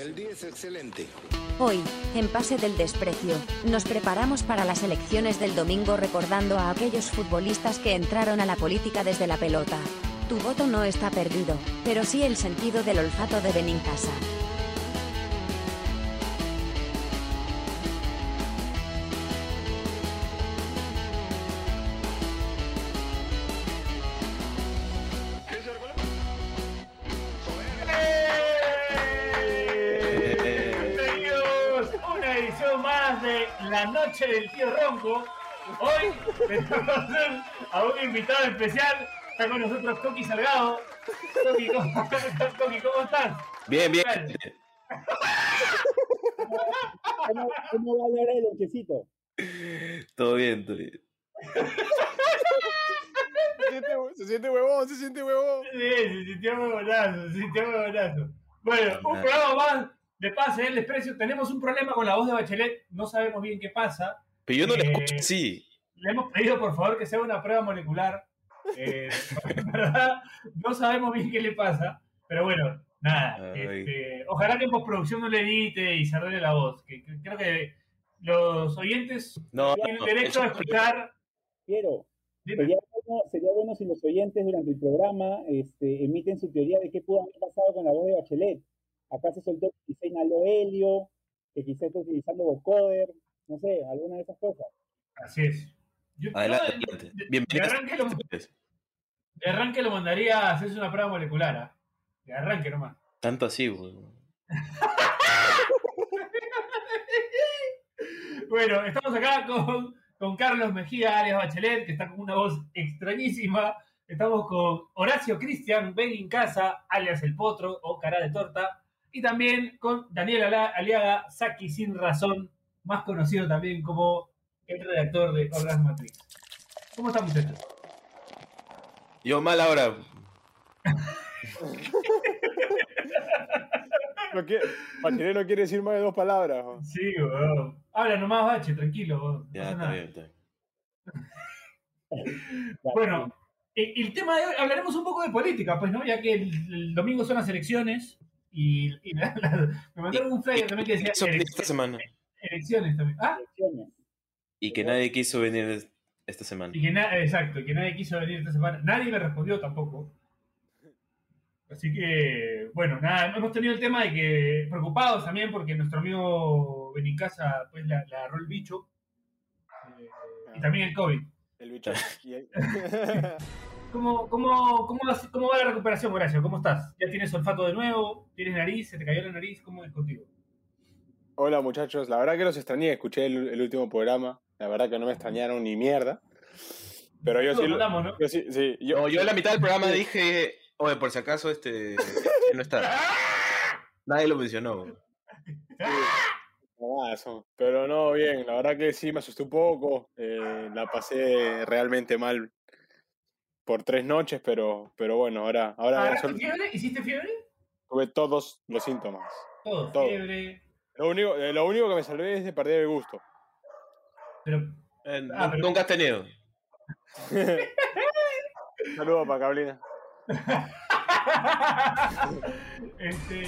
El día es excelente. Hoy, en Pase del Desprecio, nos preparamos para las elecciones del domingo recordando a aquellos futbolistas que entraron a la política desde la pelota. Tu voto no está perdido, pero sí el sentido del olfato de Benincasa. Noche del Tío Ronco. Hoy tenemos a un invitado especial. Está con nosotros Coqui Salgado. Coqui, ¿cómo, Coqui, ¿cómo estás? Bien, bien. ¿Cómo, cómo va a el lonchecito? Todo bien, todo bien. Se siente, se siente huevón, se siente huevón. Sí, se sintió muy buenazo, se sintió muy buenazo. Bueno, un Nada. programa más de Pase del Desprecio. Tenemos un problema con la voz de Bachelet. No sabemos bien qué pasa. Pero yo no le Eh, escucho así. Le hemos pedido, por favor, que sea una prueba molecular. eh, verdad no sabemos bien qué le pasa. Pero bueno, nada. Este, ojalá que en postproducción no le edite y se arregle la voz. Que, que creo que los oyentes No, tienen no, derecho a eso- escuchar. Quiero. Dime. Sería bueno, sería bueno si los oyentes durante el programa este, emiten su teoría de qué pudo haber pasado con la voz de Bachelet. Acá se soltó que quizá inhaló helio, que quizá está utilizando vocoder, no sé, alguna de esas cosas. Así es. Yo, Adelante, yo de- adelante. de- de Bienvenidos. arranque lo- de arranque lo mandaría a hacerse una prueba molecular. ¿ah? De arranque nomás. Tanto así, weón. Bueno, estamos acá con, con Carlos Mejía, alias Bachelet, que está con una voz extrañísima. Estamos con Horacio Cristian Benin Casa, alias El Potro o Cara de Torta. Y también con Daniel Aliaga, Saki Sin Razón, más conocido también como el redactor de Orgasmo Matrix. ¿Cómo están muchachos? Yo mal ahora. No quiere, Bachelet no quiere decir más de dos palabras. ¿no? Sí, weón. Habla nomás, Bache, tranquilo. weón. No Ya, pasa está bien, está bien. Bueno, el, el tema de hoy, hablaremos un poco de política, pues, ¿no? Ya que el, el domingo son las elecciones y, y la- la- me mandaron un flyer también que decía esta semana. elecciones también. Ah, Elecciones. Y que nadie quiso venir esta semana. y que na- exacto, que nadie quiso venir esta semana. Nadie me respondió tampoco. Así que, bueno, nada, hemos tenido el tema de que preocupados también porque nuestro amigo Benincasa pues la, la agarró el bicho. eh, y también el COVID. El bicho. ¿Cómo, cómo, cómo, va- cómo va la recuperación, Horacio? ¿Cómo estás? ¿Ya tienes olfato de nuevo? ¿Tienes nariz? ¿Se te cayó la nariz? ¿Cómo es contigo? Hola muchachos, la verdad que los extrañé, escuché el, el último programa. La verdad que no me extrañaron ni mierda. Pero yo sí. lo- hablamos, ¿no? Yo sí, sí. Yo, No, yo en la mitad del programa dije, oye, por si acaso este que no está. Nadie lo mencionó. Cagazo. Pero no, bien, la verdad que sí me asusté un poco. eh, la pasé realmente mal por tres noches, pero, pero bueno, ahora, ahora ya ¿Agarraste sol- fiebre? ¿Hiciste fiebre? tuve todos los síntomas. Todo, Todo. fiebre. Lo único, eh, lo único que me salvé es de perder el gusto. Pero, Eh, Ah, pero- Nunca has tenido. Saludos para Cablina. este,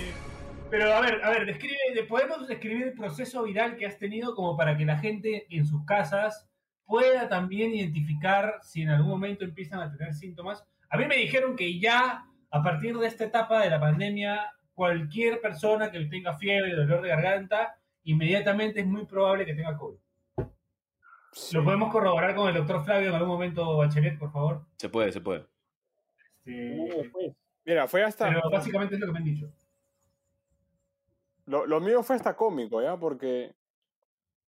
pero a ver, a ver, describe, de- podemos describir el proceso viral que has tenido como para que la gente en sus casas pueda también identificar si en algún momento empiezan a tener síntomas. A mí me dijeron que ya a partir de esta etapa de la pandemia, cualquier persona que tenga fiebre, dolor de garganta, inmediatamente es muy probable que tenga COVID. Sí. ¿Lo podemos corroborar con el doctor Flavio en algún momento, Bachelet, por favor? Se puede, se puede. Este, después. Mira, fue hasta. pero básicamente es lo que me han dicho. Lo, lo mío fue hasta cómico, ¿ya? Porque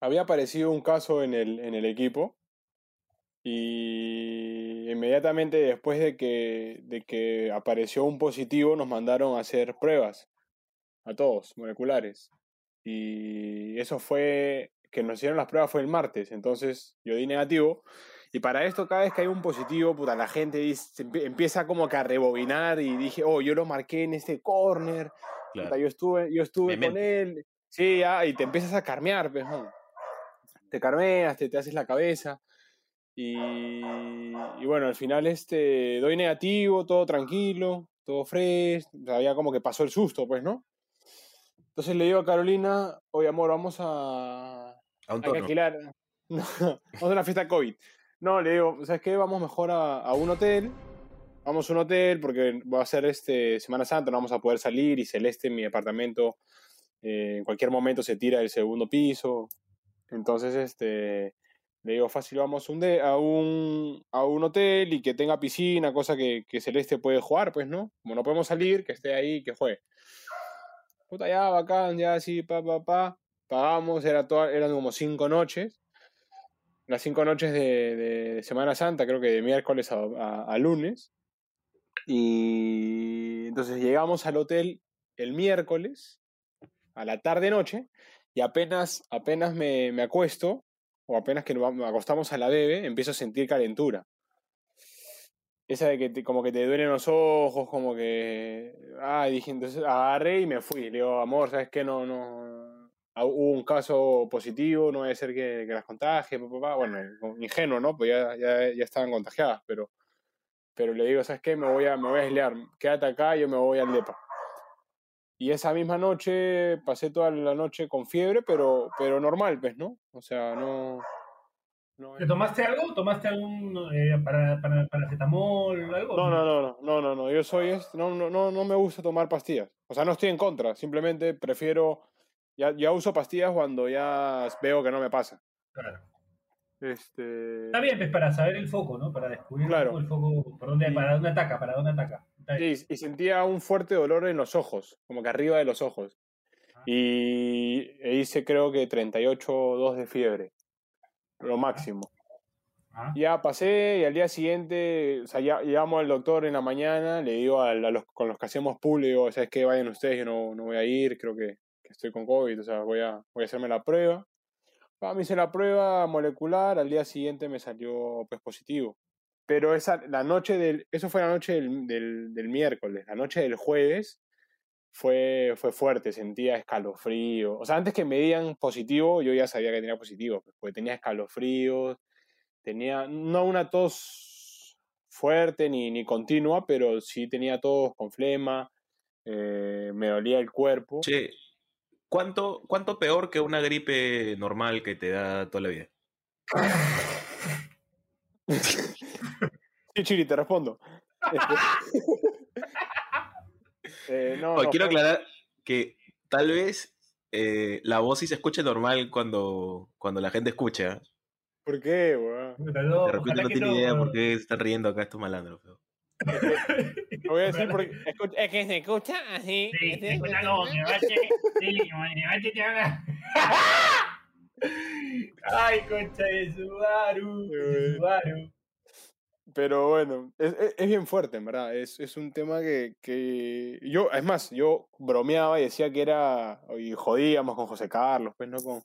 había aparecido un caso en el, en el equipo y inmediatamente después de que, de que apareció un positivo nos mandaron a hacer pruebas a todos, moleculares. Y eso fue, que nos hicieron las pruebas fue el martes, entonces yo di negativo. Y para esto, cada vez que hay un positivo, puta, la gente dice- empieza como que a rebobinar y dije, oh, yo lo marqué en este corner, Claro. Yo estuve, yo estuve Me con él. Sí, ya, y te empiezas a carmear, pues. Te carmeas, te, te haces la cabeza. Y, y bueno, al final este, doy negativo, todo tranquilo, todo fresh. Ya como que pasó el susto, pues, ¿no? Entonces le digo a Carolina, oye amor, vamos a, A un hay que alquilar. No, vamos a una fiesta COVID. No, le digo, ¿sabes qué? Vamos mejor a, a un hotel. Vamos a un hotel porque va a ser este Semana Santa, no vamos a poder salir y Celeste en mi apartamento eh, en cualquier momento se tira del segundo piso. Entonces, este, le digo, fácil, vamos a, un, a un hotel y que tenga piscina, cosa que, que Celeste puede jugar, pues, ¿no? Como no podemos salir, que esté ahí, que juegue. Puta, ya, bacán, ya así, pa, pa, pa. Pagamos, era toda- eran como cinco noches. Las cinco noches de, de Semana Santa, creo que de miércoles a lunes. Y entonces llegamos al hotel el miércoles, a la tarde-noche, y apenas, apenas me, me acuesto, o apenas que nos acostamos a la bebé, empiezo a sentir calentura. Esa de que te- como que te duelen los ojos, como que... Ah, dije, entonces agarré y me fui. Le digo, amor, ¿sabes qué? No, no... ah, Hubo un caso positivo, no debe ser que, que las contagie, pa, pa, pa. bueno, ingenuo, ¿no? Pues ya, ya, ya estaban contagiadas, pero, pero le digo, ¿sabes qué? Me voy a, me voy a aislar, quédate acá, yo me voy al DEPA. Y esa misma noche pasé toda la noche con fiebre, pero, pero normal, pues, ¿no? O sea, no... no ¿Te tomaste algo? ¿Tomaste algún eh, para, para, paracetamol algo? No, no, no, no, no, no, no. Yo soy no, no, no, no me gusta tomar pastillas. O sea, no estoy en contra, simplemente prefiero, ya, ya uso pastillas cuando ya veo que no me pasa. Claro. Este, Está bien, pues para saber el foco, ¿no? Para descubrir Claro. el foco, por dónde, para dónde ataca, para dónde ataca. Y, y sentía un fuerte dolor en los ojos, como que arriba de los ojos. Y e hice creo que 38,2 de fiebre, lo máximo. Ah, Ya pasé y al día siguiente, o sea, ya llamo al doctor en la mañana, le digo a, los, con los que hacemos pool, le digo, ¿sabes qué? Vayan ustedes, yo no, no voy a ir, creo que, que estoy con COVID, o sea, voy a, voy a hacerme la prueba. Me hice la prueba molecular, al día siguiente me salió pues positivo. Pero esa, la noche del, eso fue la noche del, del, miércoles, la noche del jueves fue, fue fuerte, sentía escalofrío. O sea, antes que me dieran positivo, yo ya sabía que tenía positivo, pues, porque tenía escalofríos, tenía no una tos fuerte ni, ni continua, pero sí tenía tos con flema, eh, me dolía el cuerpo. Che, ¿cuánto, ¿cuánto peor que una gripe normal que te da toda la vida? Sí, Chiri, te respondo. Este- Eh, no, quiero aclarar que tal vez eh, la voz sí se escuche normal cuando, cuando la gente escucha. ¿Por qué, weón? De repente no tiene no, idea por qué se están riendo acá estos malandros. pero- Lo voy a decir porque escucha- es que se escucha así. Sí, este- escucha como bache, sí, como que bache te habla. Ay, concha de Subaru, de Subaru. Pero bueno, es, es- es bien fuerte, en verdad. Es, es un tema que, que yo, es más, yo bromeaba y decía que era, y jodíamos con José Carlos, pues no con,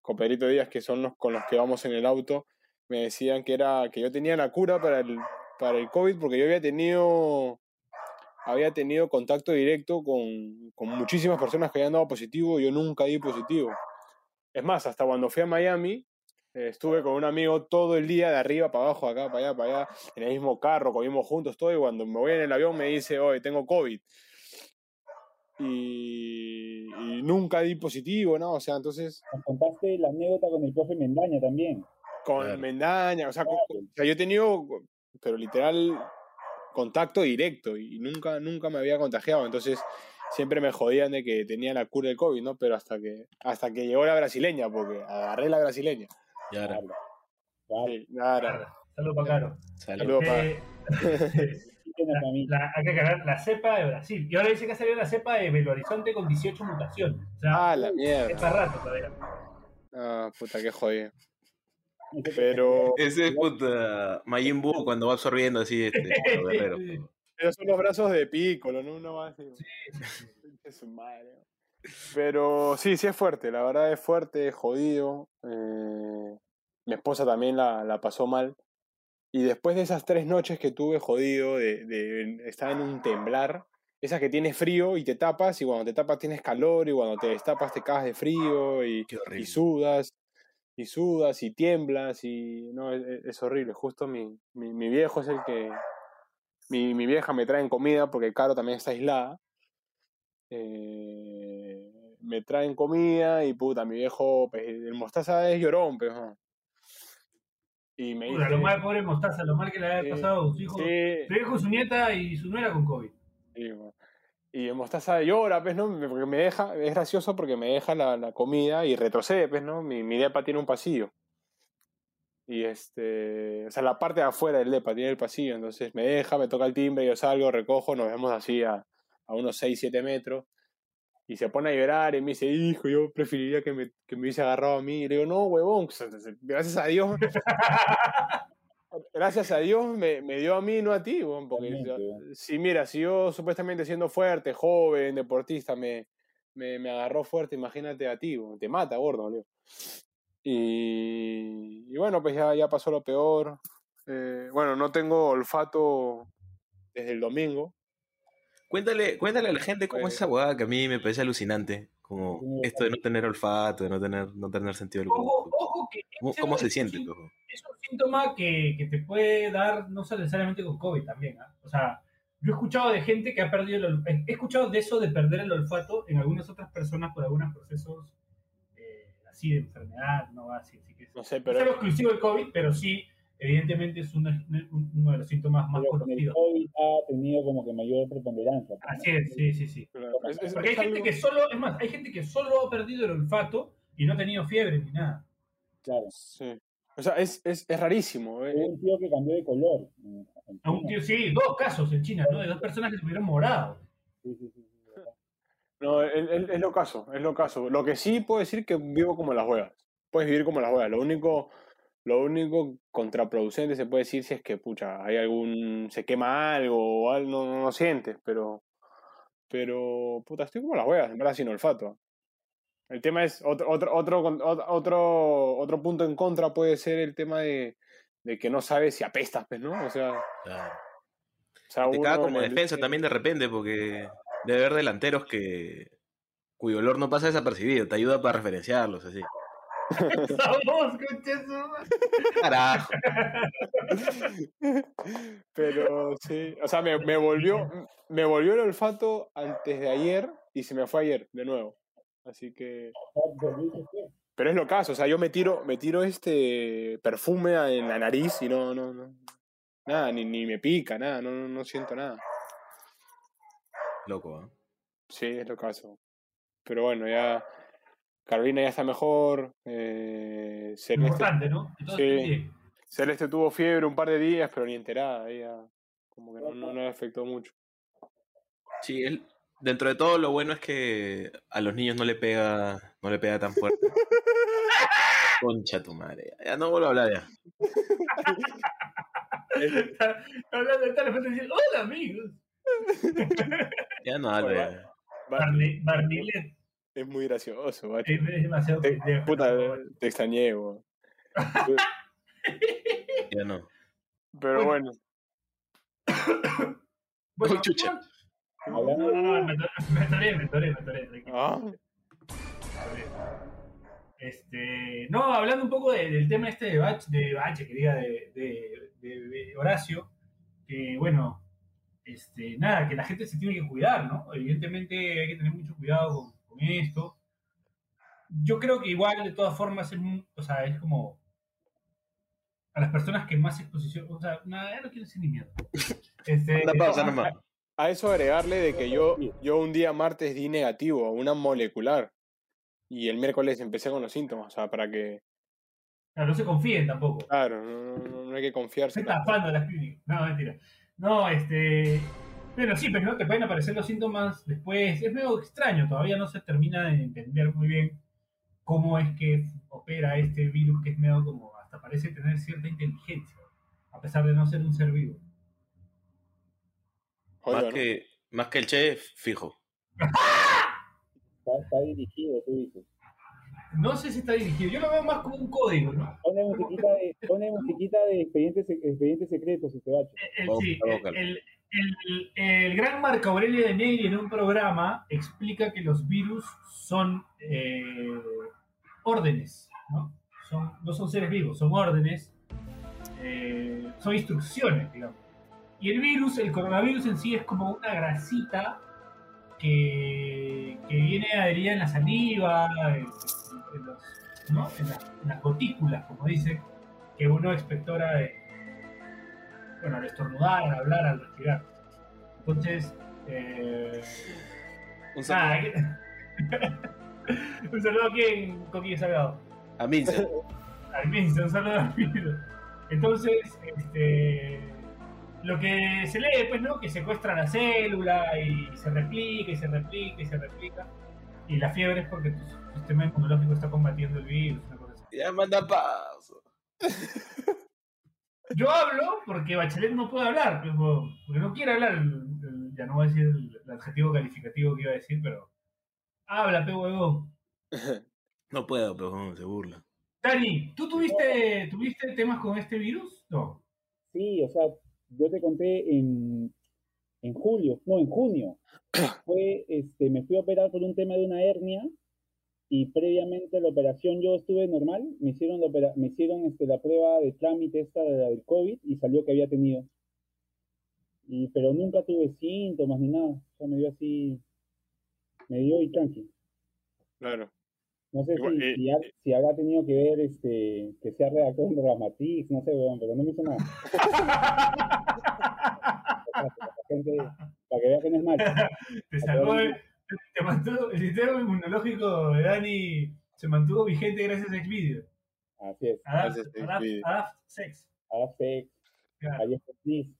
con Pedrito Díaz, que son los con los que vamos en el auto. Me decían que era, que yo tenía la cura para el, para el COVID porque yo había tenido, había tenido contacto directo con, con muchísimas personas que habían dado positivo y yo nunca di positivo. Es más, hasta cuando fui a Miami, eh, estuve con un amigo todo el día de arriba para abajo, acá, para allá, para allá, en el mismo carro, comimos juntos todo, y cuando me voy en el avión me dice, oye, tengo COVID. Y, y nunca di positivo, ¿no? O sea, entonces, Nos contaste la anécdota con el profe Mendaña también. con Claro. Mendaña, o sea, con- o sea, yo he tenido, pero literal, contacto directo y nunca, nunca me había contagiado, entonces siempre me jodían de que tenía la cura del COVID, ¿no? Pero hasta que, hasta que llegó la brasileña, porque agarré la brasileña. Y ahora. Sí, Saludos para Caro. salud. Saludos para... Eh, la, hay que aclarar la cepa de Brasil. Y ahora dice que ha salido la cepa de Belo Horizonte con 18 mutaciones. O sea, Ah, la es mierda. para rato todavía. Ah, puta, qué jodido. Ese Pero, Ese es puta Majin Buu cuando va absorbiendo así este, guerreros. pero son los brazos de Piccolo, ¿no? Uno va así. Pinche su madre. Pero sí, sí es fuerte, la verdad es fuerte, es jodido. Eh, mi esposa también la, la pasó mal. Y después de esas tres noches que tuve jodido, de, de estar en un temblar, esas que tienes frío y te tapas, y cuando te tapas tienes calor, y cuando te destapas te cagas de frío, y, y sudas, y sudas, y tiemblas, y no, es, es horrible. Justo mi, mi, mi viejo es el que... Mi, mi vieja me trae comida porque Caro también está aislada. Eh, me traen comida y puta, mi viejo, pues, el mostaza es llorón, pues. ¿no? Y me Puta, dice, lo mal pobre Mostaza, lo mal que le había pasado a su hijo. sí, Su hijo, su nieta y su nuera con COVID. Sí, bueno. Y mostaza llora, pues, ¿no? Porque me deja, es gracioso porque me deja la, la comida y retrocede, pues, ¿no? Mi, mi depa tiene un pasillo. Y este, o sea, la parte de afuera del depa tiene el pasillo, entonces me deja, me toca el timbre, yo salgo, recojo, nos vemos así a, a unos 6, 7 metros. Y se pone a llorar y me dice, hijo, yo preferiría que me, que me hubiese agarrado a mí. Y le digo, no, huevón, gracias a Dios. Gracias a Dios me, me dio a mí, no a ti, porque yo- si mira, si yo supuestamente siendo fuerte, joven, deportista, me, me, me agarró fuerte, imagínate a ti, te mata, gordo, y bueno, pues ya, ya pasó lo peor. Eh, bueno, no tengo olfato desde el domingo. Cuéntale, cuéntale a la gente cómo es Eh. esa huevada que a mí me parece alucinante. Como esto de no tener olfato, de no tener, no tener sentido del gusto. ojo, que ¿Cómo, ese cómo es se un siente? sí- loco? Es un síntoma que, que te puede dar, no necesariamente con COVID también. ¿ah? O sea, yo he escuchado de gente que ha perdido el olfato. He escuchado de eso de perder el olfato en algunas otras personas por algunos procesos eh, así de enfermedad, no así. así que es, No sé, no pero es algo exclusivo del COVID, pero sí, evidentemente es uno, uno de los síntomas más Pero con el conocidos. COVID ha tenido como que mayor preponderancia. Así es, sí, sí, sí. pero es- es- Porque hay es gente algo- que solo, es más, hay gente que solo ha perdido el olfato y no ha tenido fiebre ni nada. Claro. sí. O sea, es, es, es rarísimo. eh. Hubo un tío que cambió de color. A un tío, sí, dos casos en China, ¿no? De dos personas que se tuvieron morados. Sí, sí, sí. No, es, es- es lo caso, es lo caso. Lo que sí puedo decir que vivo como las huevas. Puedes vivir como las huevas. Lo único, lo único contraproducente se puede decir si es que, pucha, hay algún, se quema algo o algo, no, no, no sientes, pero, pero, puta, estoy como las huevas, en verdad, sin olfato. El tema es, otro, otro, otro, otro, otro punto en contra puede ser el tema de, de que no sabes si apestas, pues, ¿no? O sea, Claro. o sea Te caga como el- defensa también de repente, porque debe haber delanteros que cuyo olor no pasa desapercibido, te ayuda para referenciarlos, así. Vamos. Carajo. Pero sí, o sea, me, me volvió, me volvió el olfato antes de ayer y se me fue ayer de nuevo. Así que, pero es lo caso, o sea, yo me tiro, me tiro este perfume en la nariz y no, no, no, nada, ni, ni me pica, nada, no, no, no siento nada. Loco, ¿eh? Sí, es lo caso. Pero bueno, ya Carolina ya está mejor, eh, Celeste, Importante, ¿no? Sí. bien. Celeste tuvo fiebre un par de días, pero ni enterada, ella como que no, no, no le afectó mucho. Sí, él, dentro de todo lo bueno es que a los niños no le pega, no le pega tan fuerte. Concha tu madre. Ya, no vuelvo a hablar ya. Está Hablando de tal, después decir, hola amigos. Ya no hablo Bueno, Es muy gracioso, macho. es, es demasiado Te- pendejo. puta, ¿no? te extrañé, weón. Ya no. Pero bueno, Bueno, Uy, chucha. No, no, no, me atoré, me atoré, me atoré, me atoré, tranquilo. ah, Este, no, hablando un poco de- del tema este de Bach, de Bache, que diga, de, de- de- de Horacio, que bueno, este, nada, que la gente se tiene que cuidar, ¿no? Evidentemente hay que tener mucho cuidado con, con esto. Yo creo que igual, de todas formas, es, o sea, es como a las personas que más exposición, o sea, nada, ya no quiero decir ni mierda. Este, Una pausa no, nomás. a eso agregarle de que yo, yo un día martes di negativo, una molecular. Y el miércoles empecé con los síntomas, o sea, para que, claro, no se confíen tampoco. claro, no, no- no hay que confiarse. Se tapando las clínicas. No, mentira. No, este. Pero sí, pero no te pueden aparecer los síntomas después. Es medio extraño, todavía no se termina de entender muy bien cómo es que opera este virus, que es medio como. hasta parece tener cierta inteligencia, a pesar de no ser un ser vivo. Más ¿no? que, más que el che, fijo. Está, está dirigido, tú dices. No sé si está dirigido, yo lo veo más como un código, ¿no? Pone musiquita de, pone musiquita de expedientes, expedientes secretos, este bacho. El, Vamos, sí, vamos, el. El- gran Marco Aurelio de Negri en un programa explica que los virus son eh, órdenes, ¿no? Son, no son seres vivos, son órdenes, eh, son instrucciones, digamos. Y el virus, el coronavirus en sí es como una grasita que, que viene adherida en la saliva, en, los- ¿no? las gotículas, como dice, que uno expectora de, bueno, al estornudar, al hablar, al respirar. Entonces, eh, Un saludo nada, que- un saludo a quien, con quien Salgado. a Mince. Al Mince, un saludo al Mince. Entonces, este, lo que se lee, pues, ¿no? Que secuestra la célula y se replica y se replica y se replica. Y la fiebre es porque tu sistema inmunológico está combatiendo el virus, una cosa así. Ya manda paso. Yo hablo porque Bachelet no puede hablar, pues, porque no quiere hablar. ya no voy a decir el, el adjetivo calificativo que iba a decir, pero habla, pe huevón. No puedo, pero se burla. Dani, ¿tú tuviste, tuviste temas con este virus? No. Sí, o sea, yo te conté en, en julio, no, en junio. Fue, este, me fui a operar por un tema de una hernia y previamente a la operación yo estuve normal, me hicieron la, me hicieron este, la prueba de trámite esta de la del COVID y salió que había tenido. Y, pero nunca tuve síntomas ni nada, o sea, me dio así, me dio y tranqui. Claro. No sé Igual, si, eh, si, ha- si habrá tenido que ver este, que sea redactor en Dramatix, no sé, weón, pero no me hizo nada. Para que para vea que no es mal. Te salvó el, te mantuvo- el sistema inmunológico de Dani se mantuvo vigente gracias a Xvideo. Así es. Adapt, Gracias a adapt, sex. Sex, Claro. ayer fue please.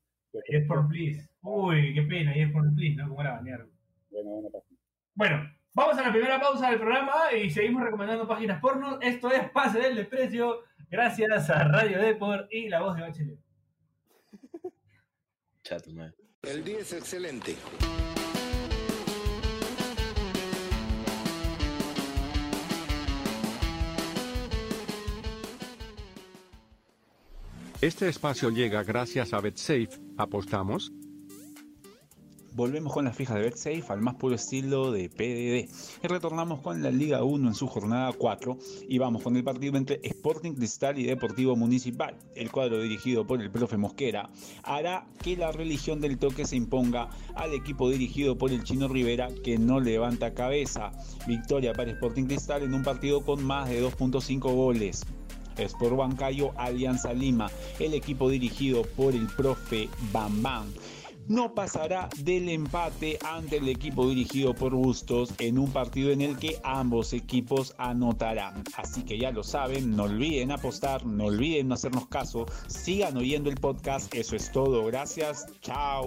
Y es por please. Uy, qué pena, y es por please, ¿no? ¿Cómo era banear? Bueno, bueno, pasa. Bueno, vamos a la primera pausa del programa y seguimos recomendando páginas porno. Esto es Pase del Desprecio, gracias a Radio Deport y La Voz de Bachelet. Chato, man. El día es excelente. Este espacio llega gracias a BetSafe. ¿Apostamos? Volvemos con las fijas de BetSafe al más puro estilo de PDD. Y retornamos con la Liga 1 en su jornada 4 y vamos con el partido entre Sporting Cristal y Deportivo Municipal. El cuadro dirigido por el profe Mosquera hará que la religión del toque se imponga al equipo dirigido por el Chino Rivera que no levanta cabeza. Victoria para Sporting Cristal en un partido con más de 2.5 goles. Sport Huancayo Alianza Lima, el equipo dirigido por el profe Bambán no pasará del empate ante el equipo dirigido por Bustos en un partido en el que ambos equipos anotarán. Así que ya lo saben, no olviden apostar, no olviden no hacernos caso, sigan oyendo el podcast, eso es todo, gracias, chao.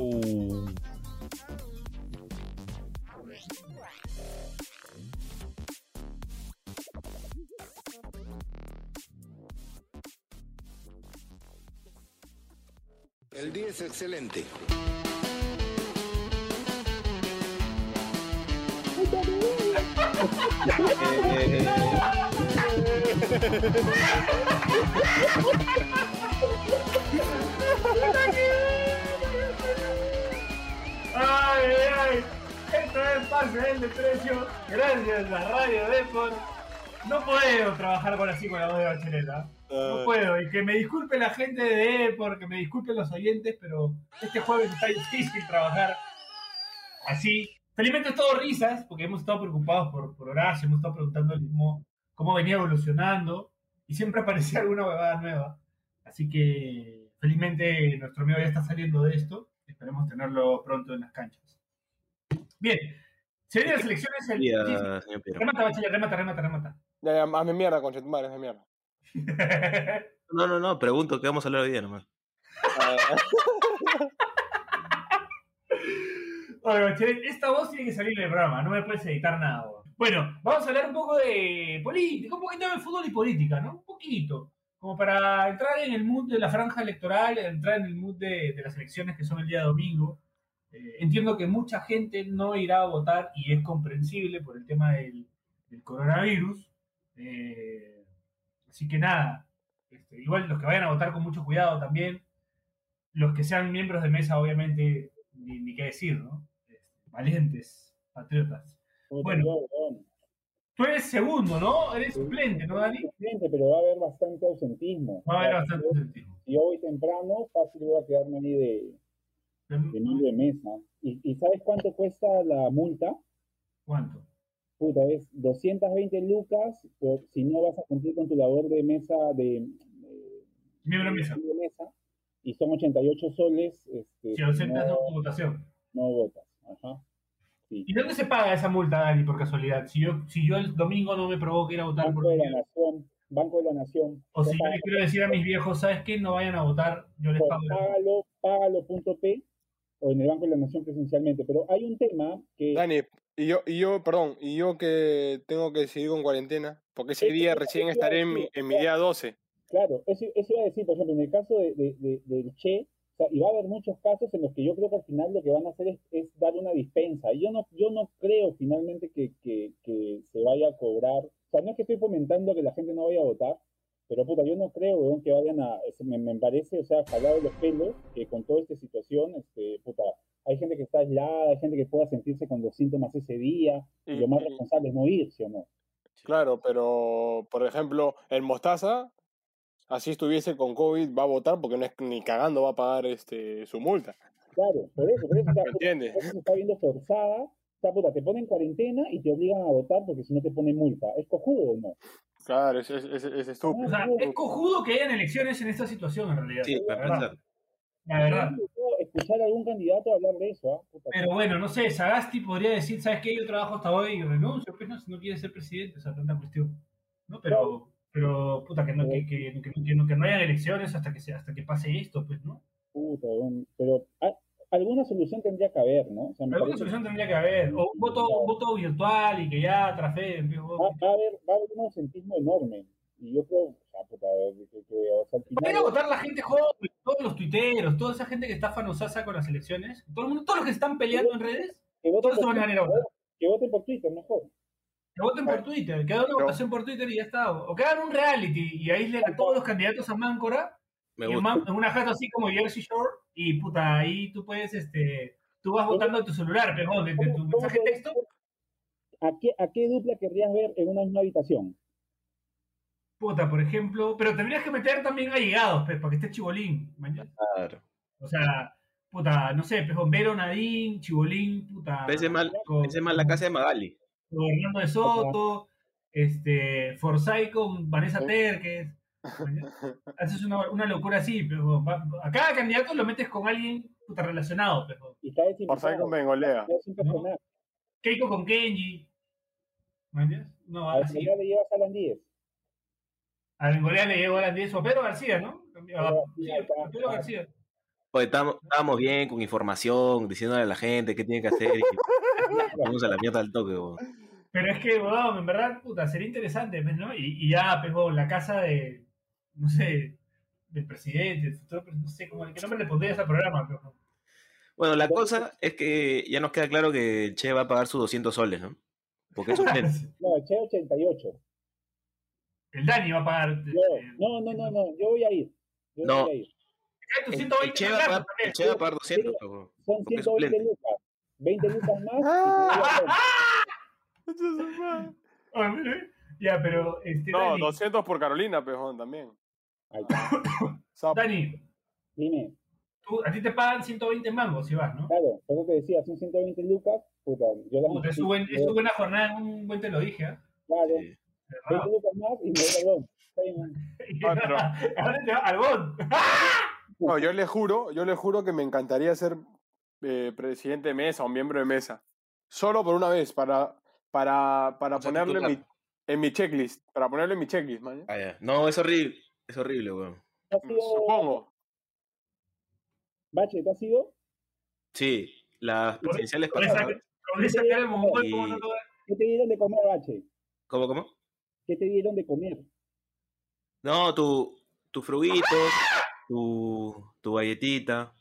El día es excelente. ¡Ay, ay! Esto es Pase del Desprecio, gracias a Radio Deport. No puedo trabajar con así con la voz de Bacheleta. No puedo, y que me disculpe la gente de Deport, que me disculpen los oyentes, pero este jueves está difícil trabajar así. Felizmente es todo risas, porque hemos estado preocupados por, por Horacio, hemos estado preguntando cómo, cómo venía evolucionando, y siempre aparecía alguna huevada nueva. Así que felizmente nuestro amigo ya está saliendo de esto, esperemos tenerlo pronto en las canchas. Bien, se vienen las elecciones el... Remata, Bachelet, remata, remata, remata. Ya, ya, hazme mierda, concha tu madre, hazme mierda. No, no, no, pregunto, ¿qué vamos a hablar hoy día nomás? Oye, esta voz tiene que salir del programa, no me puedes editar nada. Bueno, vamos a hablar un poco de política, un poquito de fútbol y política, ¿no? Un poquito. Como para entrar en el mood de la franja electoral, entrar en el mood de, de las elecciones que son el día domingo. Eh, entiendo que mucha gente no irá a votar y es comprensible por el tema del, del coronavirus. Eh, así que nada, este, igual los que vayan a votar con mucho cuidado también. Los que sean miembros de mesa, obviamente, ni, ni qué decir, ¿no? Este, valientes, patriotas. Bueno. Tú eres segundo, ¿no? Eres suplente, ¿no, Dani? suplente, pero va a haber bastante ausentismo. Va a haber bastante yo-. Si yo voy temprano, fácil voy a quedarme ahí de, de miembro de mesa. ¿Y, y sabes cuánto cuesta la multa? ¿Cuánto? Puta, es 220 lucas por si no vas a cumplir con tu labor de mesa de, de- Miembro de mesa. de mesa, y son 88 soles, este, Si ausentas no, tu votación. no votas. Ajá. Sí. ¿Y dónde se paga esa multa, Dani, por casualidad? Si yo, si yo el domingo no me provoco ir a votar por Banco de la Nación, Banco de la Nación. O si yo Paga- le quiero decir a mis viejos, ¿sabes qué? No vayan a votar, yo les por pago. págalo, págalo.p o en el Banco de la Nación presencialmente. Pero hay un tema que Dani, y yo, y yo, perdón, y yo que tengo que seguir con cuarentena, porque ese día recién estaré en mi, en mi día 12. Claro, eso, eso iba a decir, por ejemplo, en el caso de, de- de- del Che, o sea, y va a haber muchos casos en los que yo creo que al final lo que van a hacer es, es dar una dispensa. Y yo no, yo no creo finalmente que, que- que se vaya a cobrar. O sea, no es que estoy fomentando que la gente no vaya a votar, pero puta, yo no creo, weón, que vayan a. es- Me, me parece, o sea, jalado de los pelos, que con toda esta situación, este, puta, hay gente que está aislada, hay gente que pueda sentirse con los síntomas ese día, y, Y- lo más y- responsable es no ir, ¿sí o no? Claro, pero por ejemplo, el Mostaza, así estuviese con COVID, va a votar porque no es ni cagando va a pagar este su multa. Claro, por eso, por eso, ¿Me entiendes? eso se está viendo forzada. O sea, puta, te ponen cuarentena y te obligan a votar porque si no te ponen multa. ¿Es cojudo o no? Claro, es, es, es, es O estúpido. sea, es cojudo que hayan elecciones en esta situación, en realidad. Sí, la para verdad. La verdad. Escuchar a algún candidato hablar de eso. Puta, Pero bueno, no sé, Sagasti podría decir, ¿sabes qué? Yo trabajo hasta hoy y renuncio, pues no, si no quiere ser presidente, o sea, tanta cuestión. ¿No? Pero, pero puta, que no, que, que, que, que no, que no hayan elecciones hasta que, se, hasta que pase esto, pues, ¿no? puta. Pero ah, alguna solución tendría que haber, ¿no? O sea, Alguna parece- solución tendría que haber. O un voto, un voto virtual y que ya pues, va, va a haber, va a haber un ausentismo enorme. Y yo creo, sea, puta, que, que, o sea, al Va a ir a final... votar la gente joven, todos los tuiteros, toda esa gente que está fanosasa con las elecciones, todo el mundo, todos los que están peleando en redes, Que voten, todos se por, van a ir a votar. que voten por Twitter, mejor. Que voten por Twitter, que hagan una votación por Twitter y ya está. O que hagan un reality y aíslen a todos los candidatos a Máncora Me y. Man- una jato así como Jersey Shore y puta, ahí tú puedes, este, tú vas votando a tu celular, pero de, de tu ¿Cómo- mensaje texto, ¿A qué, ¿A qué dupla querrías ver en una misma habitación? puta, por ejemplo, pero tendrías que meter también allegados, pues, para que esté Chibolín. Claro. O sea, puta, no sé, pues, Bombero Nadín, Chibolín, puta. Ese mal, con- ese mal la casa de Magali. con Hernando de Soto, este, Forsyth con Vanessa Terques. Haces una, una locura así, pero a cada candidato lo metes con alguien puta, relacionado, pero Y está Por con Bengolea. Personaje. Keiko con Kenji. ¿Me entiendes? No, A ya le llevas a Alan 10. A Bengolea le llegó a las 10 o a Pedro García, ¿no? A, sí, a Pedro. García. Pues estábamos, estábamos bien con información, diciéndole a la gente qué tiene que hacer. Y vamos a la mierda al toque. Pero es que, weón, en verdad, puta, sería interesante, pues, ¿no? Y, y ya, pues, la casa de, no sé, del presidente, del futuro, no sé, como, ¿qué nombre le pondrías al programa? Pero, Bueno, la cosa es que ya nos queda claro que el Che va a pagar sus 200 soles, ¿no? Porque es un gente. No, el Che 88. El Dani va a pagar. Yo, eh, no, no, no, no, yo voy a ir. Yo No. voy a ir. El, 120 el Che va a pagar, el Che va a pagar 200, pues, weón. Son Porque es 120 suplente. lucas. 20 lucas más. y te la cuenta. Ah, Ya, pero, este, No, Dani, 200 por Carolina, pejón, también. Ahí está. Dani, Dime, tú- a ti te pagan 120 mangos si vas, ¿no? claro, por eso te decía, son 120 lucas. Puta, yo las Puta, es, tu buen- es tu buena jornada, en un buen te lo dije, ¿ah? Claro, Sí. 20 lucas más y me doy el gol. Está bien. Ah, pero- Ahora te va al bot. No, yo le juro, yo le juro que me encantaría ser eh, presidente de mesa o miembro de mesa. Solo por una vez, para, para, para O sea, ponerlo en mi, en mi checklist. Para ponerlo en mi checklist, man. Ah, ya. No, es horrible. Es horrible, weón. ¿Tú has sido, Supongo. Bache, ¿tú has sido? Sí, las presidenciales Con esa, pasadas. con esa cara de mongol, Y- ¿cómo no lo ¿Qué te dieron de comer, Bache? ¿Cómo, cómo? ¿Qué te dieron de comer? No, tu, tu fruguitos, tu, tu galletita,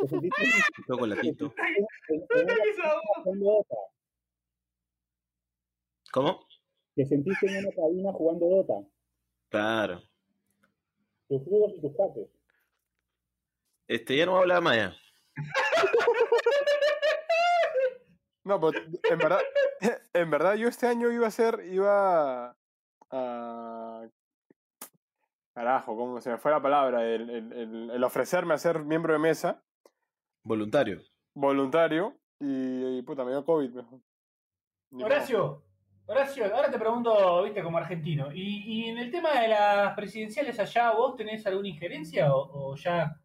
¿Te sentiste tu chocolatito. ¿Cómo? ¿Te sentiste en una cabina jugando Dota? Claro. Tus y tus pases. Este, ya no voy a hablar más ya. No, pero en verdad, en verdad yo este año iba a ser, iba a... Carajo, ¿cómo se me fue la palabra? El, el- el- el ofrecerme a ser miembro de mesa, Voluntario. voluntario, y, y puta, me dio COVID. mejor. Horacio, Horacio, ahora te pregunto, viste, como argentino, ¿y, y en el tema de las presidenciales allá, vos tenés alguna injerencia o, o ya,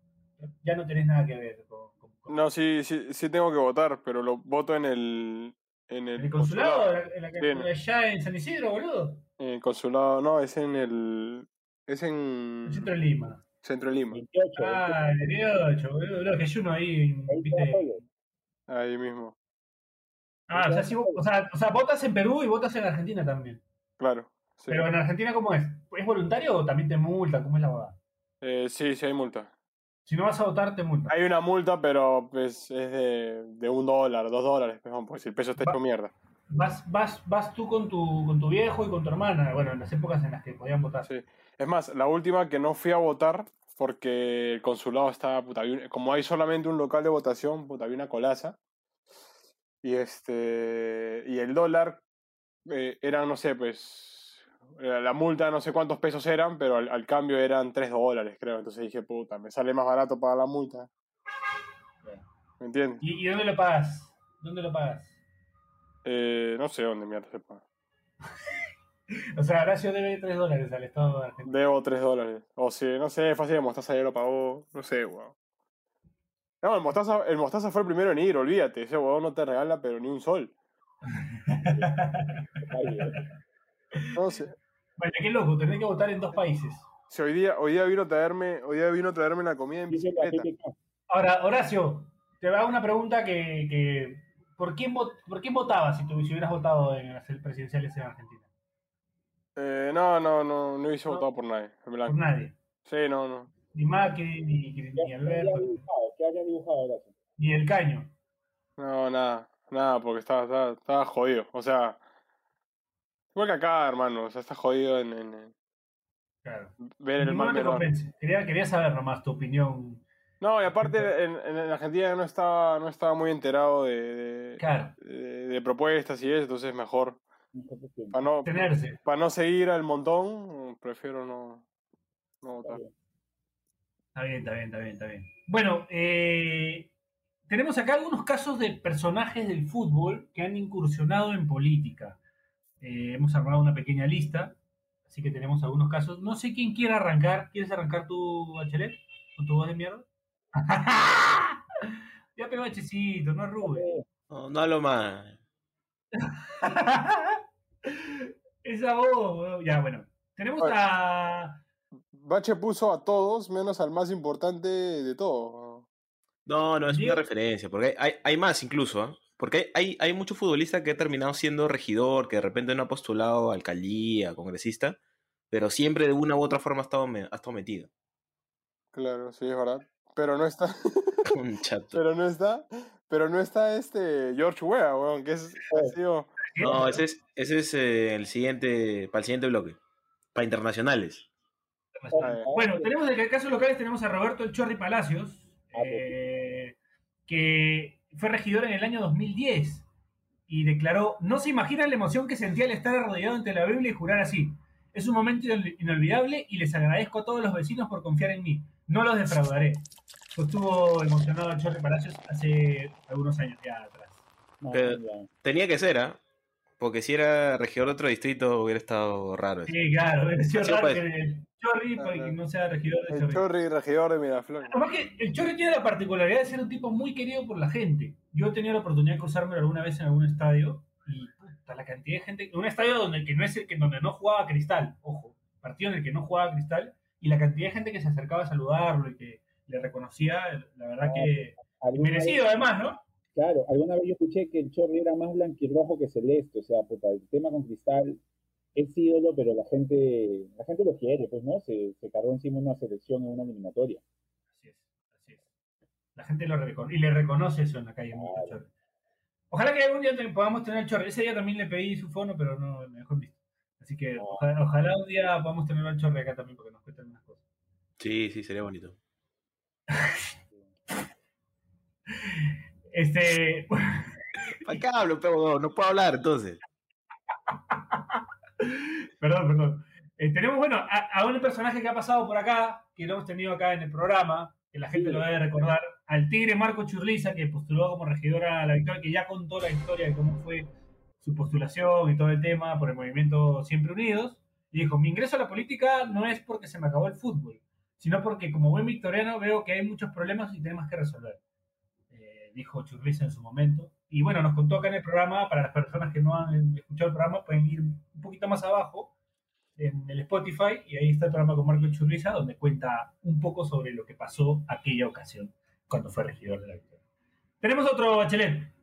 ya no tenés nada que ver con, con- con- No, sí, sí, sí tengo que votar, pero lo voto en el. En el, ¿En el consulado? ¿En la, en la- Sí, allá en San Isidro, boludo? En el consulado, no, es en el. Es en. En el centro de Lima. Centro de Lima. 28. Ah, el 18, boludo, boludo, que hay uno ahí, ahí viste. Ahí mismo. Ah, o sea, vos- o sea, o sea, votas en Perú y votas en Argentina también. Claro. Sí. Pero en Argentina, ¿cómo es? ¿Es voluntario o también te multan? ¿Cómo es la boda? Eh, sí, sí hay multa. Si no vas a votar, te multan. Hay una multa, pero pues, es de, de un dólar, dos dólares, pues, porque si el peso está Va- hecho mierda. Vas, vas, vas tú con tu, con tu viejo y con tu hermana, bueno, en las épocas en las que podían votar. Sí. Es más, la última que no fui a votar porque el consulado estaba, puta, como hay solamente un local de votación, puta, había una colaza. Y este y el dólar eh, era, no sé, pues eh, la multa no sé cuántos pesos eran, pero al, al cambio eran 3 dólares, creo. Entonces dije, puta, me sale más barato pagar la multa. ¿Me entiendes? ¿Y, y dónde lo pagas? ¿Dónde lo pagas? Eh, no sé dónde mierda se paga. O sea, Horacio debe 3 dólares al Estado de Argentina. Debo 3 dólares. O si, no sé, fácil de Mostaza ya lo pagó. No sé, weón. No, el Mostaza, el Mostaza fue el primero en ir, olvídate. Ese weón no te regala, pero ni un sol. Sé. Bueno, qué loco, tenés que votar en dos países. Si hoy día, hoy día vino a traerme, hoy día vino a traerme la comida en bicicleta. Ahora, Horacio, te hago una pregunta que, que ¿por, quién, vot- ¿por quién votabas si, tú, si hubieras votado en las presidenciales en Argentina? Eh, no, no, no, no hubiese No. votado por nadie. en Por nadie. Sí, no, no. Ni Macri, ni, ni ¿Qué, qué Alberto, ni El Caño. No, nada, nada, porque estaba, estaba, estaba jodido. O sea, igual que acá, hermano. O sea, está jodido en, en- en Claro. ver el mal menor. Quería, quería saber nomás tu opinión. No, y aparte en, en Argentina no estaba, no estaba muy enterado de, de, Claro, de- de propuestas y eso, entonces mejor. Para no, tenerse. para no seguir al montón, prefiero no, no votar. Está bien, está bien, está bien, está bien. Bueno, eh, tenemos acá algunos casos de personajes del fútbol que han incursionado en política. Eh, hemos armado una pequeña lista, así que tenemos algunos casos. No sé quién quiere arrancar. ¿Quieres arrancar tú, Bachelet? ¿Con tu voz de mierda? ya pegó Hachecito, no Rubén. No, no hablo más. Esa voz. Ya, bueno. Tenemos a. Bache puso a todos menos al más importante de todo. No, no, es una referencia, porque hay, hay más incluso, ¿ah? Porque hay, hay, hay muchos futbolistas que han terminado siendo regidor, que de repente no ha postulado a alcaldía, congresista, pero siempre de una u otra forma ha estado, me- ha estado metido. Claro, sí, es verdad. Pero no está, Un chato. pero no está, pero no está este George Weah, weón, que es, ha sido, No, ese es, ese es eh, el siguiente, para el siguiente bloque. Para internacionales. Bueno, tenemos en el caso locales tenemos a Roberto El Chorri Palacios, Ah, eh, que fue regidor en el año 2010 y declaró, no se imaginan la emoción que sentía al estar arrodillado ante la Biblia y jurar así. Es un momento inol- inolvidable y les agradezco a todos los vecinos por confiar en mí. No los defraudaré. Pues estuvo emocionado el Chorri Palacios hace algunos años ya atrás. Pero-. Tenía que ser, ¿ah? Porque si era regidor de otro distrito hubiera estado raro. eso. Sí, claro, hubiera sido raro que Chorri, para que no sea regidor de el Chorri. Regidor de Miraflores. Además que el Chorri tiene la particularidad de ser un tipo muy querido por la gente. Yo he tenido la oportunidad de cruzarme alguna vez en algún estadio y puta, la cantidad de gente, un estadio donde que no es el que donde no jugaba Cristal, ojo, partido en el que no jugaba Cristal y la cantidad de gente que se acercaba a saludarlo y que le reconocía, la verdad que ¿Alguna merecido vez- además, ¿no? Claro, alguna vez yo escuché que el Chorri era más blanquirrojo que celeste, o sea, puta, el tema con Cristal es ídolo, pero la gente, la gente lo quiere, pues, ¿no? Se, se cargó encima una selección en una eliminatoria. Así es, así es. La gente lo reconoce y le reconoce eso en la calle. Claro. Ojalá que algún día te- podamos tener al Chorri. Ese día también le pedí su fono, pero no me dejó en visto. Así que No. ojalá, ojalá un día podamos tener al Chorri acá también porque nos cuentan unas cosas. Sí, sí, sería bonito. Este, ¿Para qué hablo, pero no puedo hablar entonces? perdón, perdón. Eh, tenemos, bueno, a, a un personaje que ha pasado por acá, que lo hemos tenido acá en el programa, que la gente Sí. lo debe recordar, al tigre Marco Churliza, que postuló como regidora a la victoria, que ya contó la historia de cómo fue su postulación y todo el tema por el movimiento Siempre Unidos. Y dijo, mi ingreso a la política no es porque se me acabó el fútbol, sino porque como buen victoriano veo que hay muchos problemas y tenemos que resolver. Eh, dijo Churriza en su momento. Y bueno, nos contó acá en el programa, para las personas que no han escuchado el programa, pueden ir un poquito más abajo en el Spotify y ahí está el programa con Marco Churriza, donde cuenta un poco sobre lo que pasó aquella ocasión cuando fue regidor de la Victoria. Tenemos otro bachelet.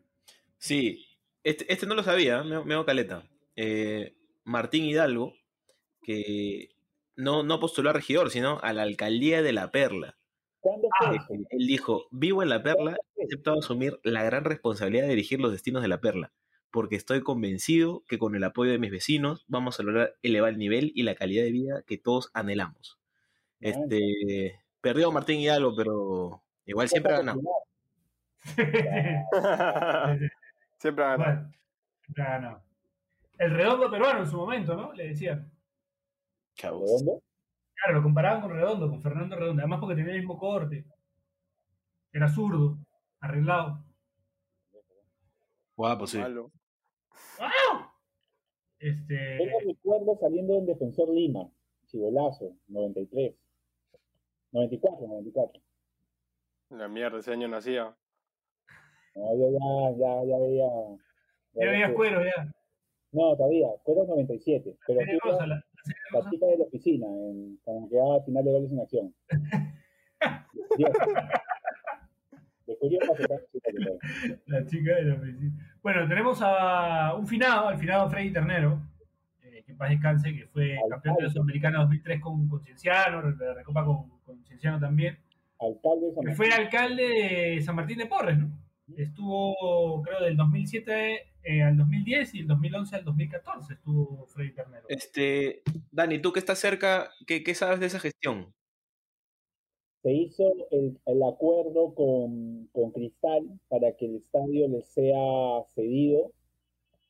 Sí, este, este no lo sabía, me, me hago caleta. Eh, Martín Hidalgo, que no, no postuló a regidor, sino a la alcaldía de La Perla. ¿Cuándo fue Ah? Él dijo, vivo en La Perla, he aceptado asumir la gran responsabilidad de dirigir los destinos de La Perla, porque estoy convencido que con el apoyo de mis vecinos vamos a lograr elevar el nivel y la calidad de vida que todos anhelamos. Ah, Este, perdió Martín Hidalgo, pero igual siempre ha ganado. Siempre ha ganado. Bueno, siempre ha ganado. El redondo peruano en su momento, ¿no? Le decían. Chavos. ¿Redondo? Claro, lo comparaban con Redondo, con Fernando Redondo. Además porque tenía el mismo corte. Era zurdo, arreglado. Guapo, sí. Malo. Este, Tengo recuerdo saliendo del Defensor Lima, Chivolazo, 93. 94, 94. La mierda, ese año nacía. No, yo ya, ya, ya veía. ya veías cuero, ya. No, todavía, cuero 97. Pero fui rosa, la, la, chica de la oficina, en, cuando quedaba final de goles en acción. De curioso, La chica de la oficina. Bueno, tenemos a un finado, al finado Freddy Ternero, eh, que en paz descanse, que fue Alcalde. campeón de la Sudamericana 2003 con, con Cienciano, de la Recopa con, con Cienciano también, alcalde que fue alcalde de San Martín de Porres, ¿no? Estuvo, creo, del 2007 eh, al 2010 y del 2011 al 2014 estuvo Freddy Ternero. Este, Dani, tú que estás cerca, ¿qué, qué sabes de esa gestión? se hizo el, el acuerdo con, con Cristal para que el estadio le sea cedido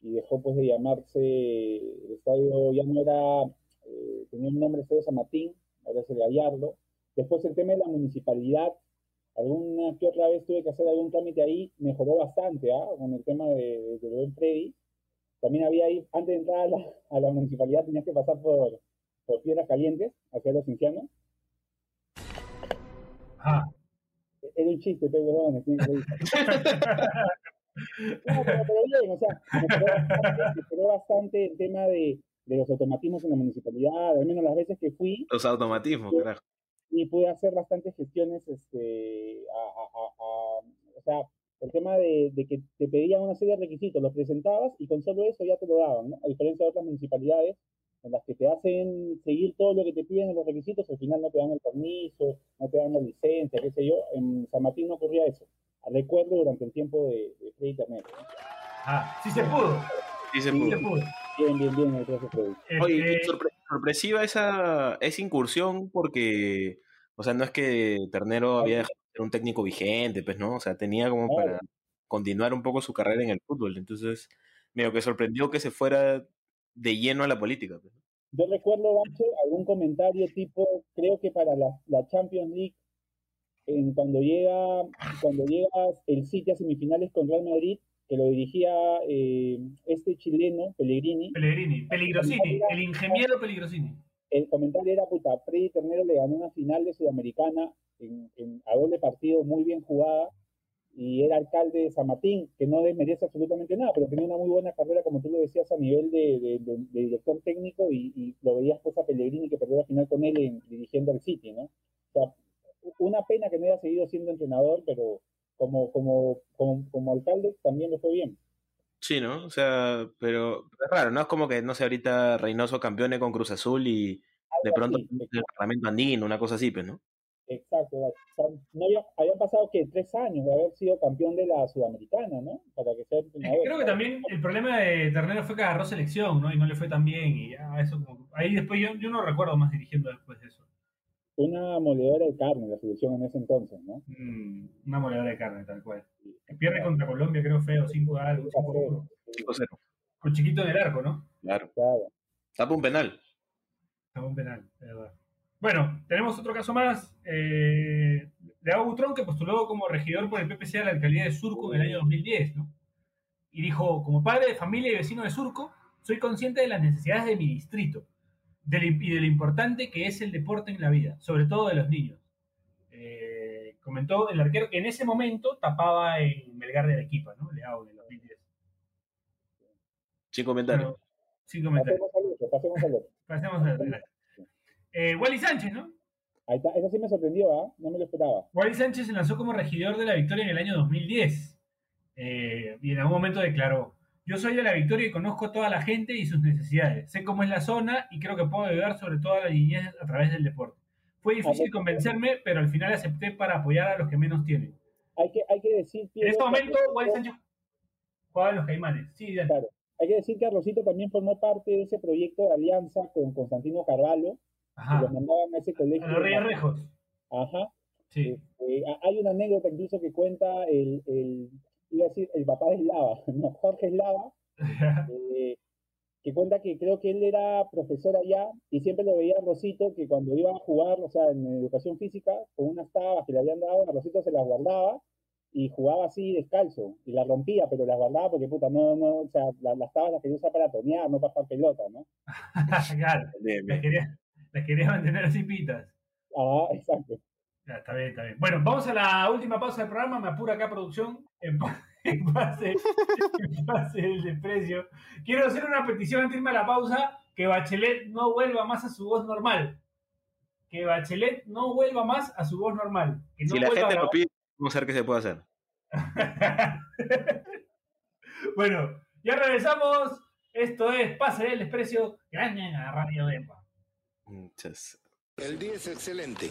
y dejó pues de llamarse, el estadio ya no era, eh, tenía un nombre Estadio San Martín, ahora es el Gallardo. Después el tema de la municipalidad, alguna que otra vez tuve que hacer algún trámite ahí, mejoró bastante, ¿ah? Con el tema de, de, buen Freddy. También había ahí, antes de entrar a la, a la municipalidad tenías que pasar por, por Piedras Calientes, hacia los Cincianos. Ah, Era un chiste, pero que No, pero, pero bien, o sea, mejoró bastante, mejoró bastante el tema de, de los automatismos en la municipalidad, al menos las veces que fui, Los automatismos, carajo. Y pude hacer bastantes gestiones, este, a, a, a, a- o sea, el tema de, de que te pedían una serie de requisitos, los presentabas y con solo eso ya te lo daban, ¿no? A diferencia de otras municipalidades en las que te hacen seguir todo lo que te piden en los requisitos, al final no te dan el permiso, no te dan la licencia, qué sé yo. En San Martín no ocurría eso. Recuerdo durante el tiempo de, de Freddy. ¿no? ah, sí se pudo, Sí se sí pudo. se pudo. Bien, bien, bien, el profe Freddy. Oye, Este, sorpre- sorpresiva esa, esa incursión porque, o sea, no es que Ternero había dejado de ser un técnico vigente, pues, ¿no? O sea, tenía como Claro. para continuar un poco su carrera en el fútbol. Entonces, medio que sorprendió que se fuera de lleno a la política. pues. Yo recuerdo, Bache, algún comentario tipo, creo que para la, la Champions League, en cuando llega cuando llega el City a semifinales con Real Madrid, que lo dirigía eh, este chileno, Pellegrini, Pellegrini, Peligrosini, el ingeniero Peligrosini. el comentario era, puta, Freddy Ternero le ganó una final de Sudamericana en, en- a doble partido muy bien jugada y era alcalde de San Martín, que no desmerece absolutamente nada, pero tenía una muy buena carrera, como tú lo decías, a nivel de, de- de- de director técnico y, y lo veías pues a Pellegrini que perdió la final con él en- dirigiendo al City, ¿no? O sea, una pena que no haya seguido siendo entrenador, pero como, como, como, como alcalde también le fue bien. Sí, ¿no? O sea, pero es raro, ¿no? Es como que, no sé, ahorita Reynoso campeone con Cruz Azul y de pronto así, el Parlamento Andino, una cosa así, pues, ¿no? Exacto, o sea, no había, habían pasado que tres años de haber sido campeón de la Sudamericana, ¿no? Para que sea. Creo que también el problema de Ternero fue que agarró selección, ¿no? Y no le fue tan bien. Y ya, eso como. Ahí después yo, yo no recuerdo más dirigiendo después de eso. Una moledora de carne la selección en ese entonces, ¿no? Mm, una moledora de carne, tal cual. Pierde contra Colombia, creo feo, 5 a algo, 5 a 1. 5-0. Con chiquito en el arco, ¿no? Claro. Claro. Tapa un penal. Estaba un penal, de verdad. Bueno, tenemos otro caso más. Eh, Leao Butrón, que postuló como regidor por el PPC a la alcaldía de Surco en el año 2010, ¿no? y dijo, como padre de familia y vecino de Surco, soy consciente de las necesidades de mi distrito de lo- y de lo importante que es el deporte en la vida, sobre todo de los niños. Eh, comentó el arquero que en ese momento tapaba en Melgar de Arequipa, ¿no? Leao en el 2010. Sin comentarios. Bueno, sin comentarios. Pasemos al otro, pasemos al otro. Eh, Wally Sánchez, ¿no? Ahí está, eso sí me sorprendió, ¿ah? No me lo esperaba. Wally Sánchez se lanzó como regidor de la Victoria en el año 2010 eh, y en algún momento declaró, yo soy de la Victoria y conozco a toda la gente y sus necesidades. Sé cómo es la zona y creo que puedo ayudar sobre todo a la niñez a través del deporte. Fue difícil convencerme, pero al final acepté para apoyar a los que menos tienen. Hay que, hay que decir... En este momento, que- Wally Sánchez jugaba en los Caimanes. Sí, dale. Claro. Hay que decir que Arrocito también formó parte de ese proyecto de alianza con Constantino Carvalho, que Ajá. los mandaban a ese colegio. A los Reyes Rejos. Ajá. Sí. Eh, hay una anécdota incluso que cuenta el, el, iba a decir, el papá de Eslava, no, Jorge Eslava, eh, que cuenta que creo que él era profesor allá y siempre lo veía a Rosito que cuando iba a jugar, o sea, en educación física, con unas tabas que le habían dado, a Rosito se las guardaba y jugaba así descalzo y la rompía, pero las guardaba porque puta, no, no, o sea, la- las tabas las quería usar para tonear, no para jugar pelota, ¿no? claro. Las quería, las quería mantener así pitas. Ah, exacto. Ya, está bien, está bien. Bueno, vamos a la última pausa del programa. Me apura acá producción. En, en base, en base del desprecio. Quiero hacer una petición antes de irme a la pausa. Que Bachelet no vuelva más a su voz normal. Que Bachelet no vuelva más a su voz normal. Que no Si la gente a lo pide, vamos a ver qué se puede hacer. bueno, ya regresamos. Esto es Pase del Desprecio. Gracias a Radio Dempa. Muchas. El día es excelente.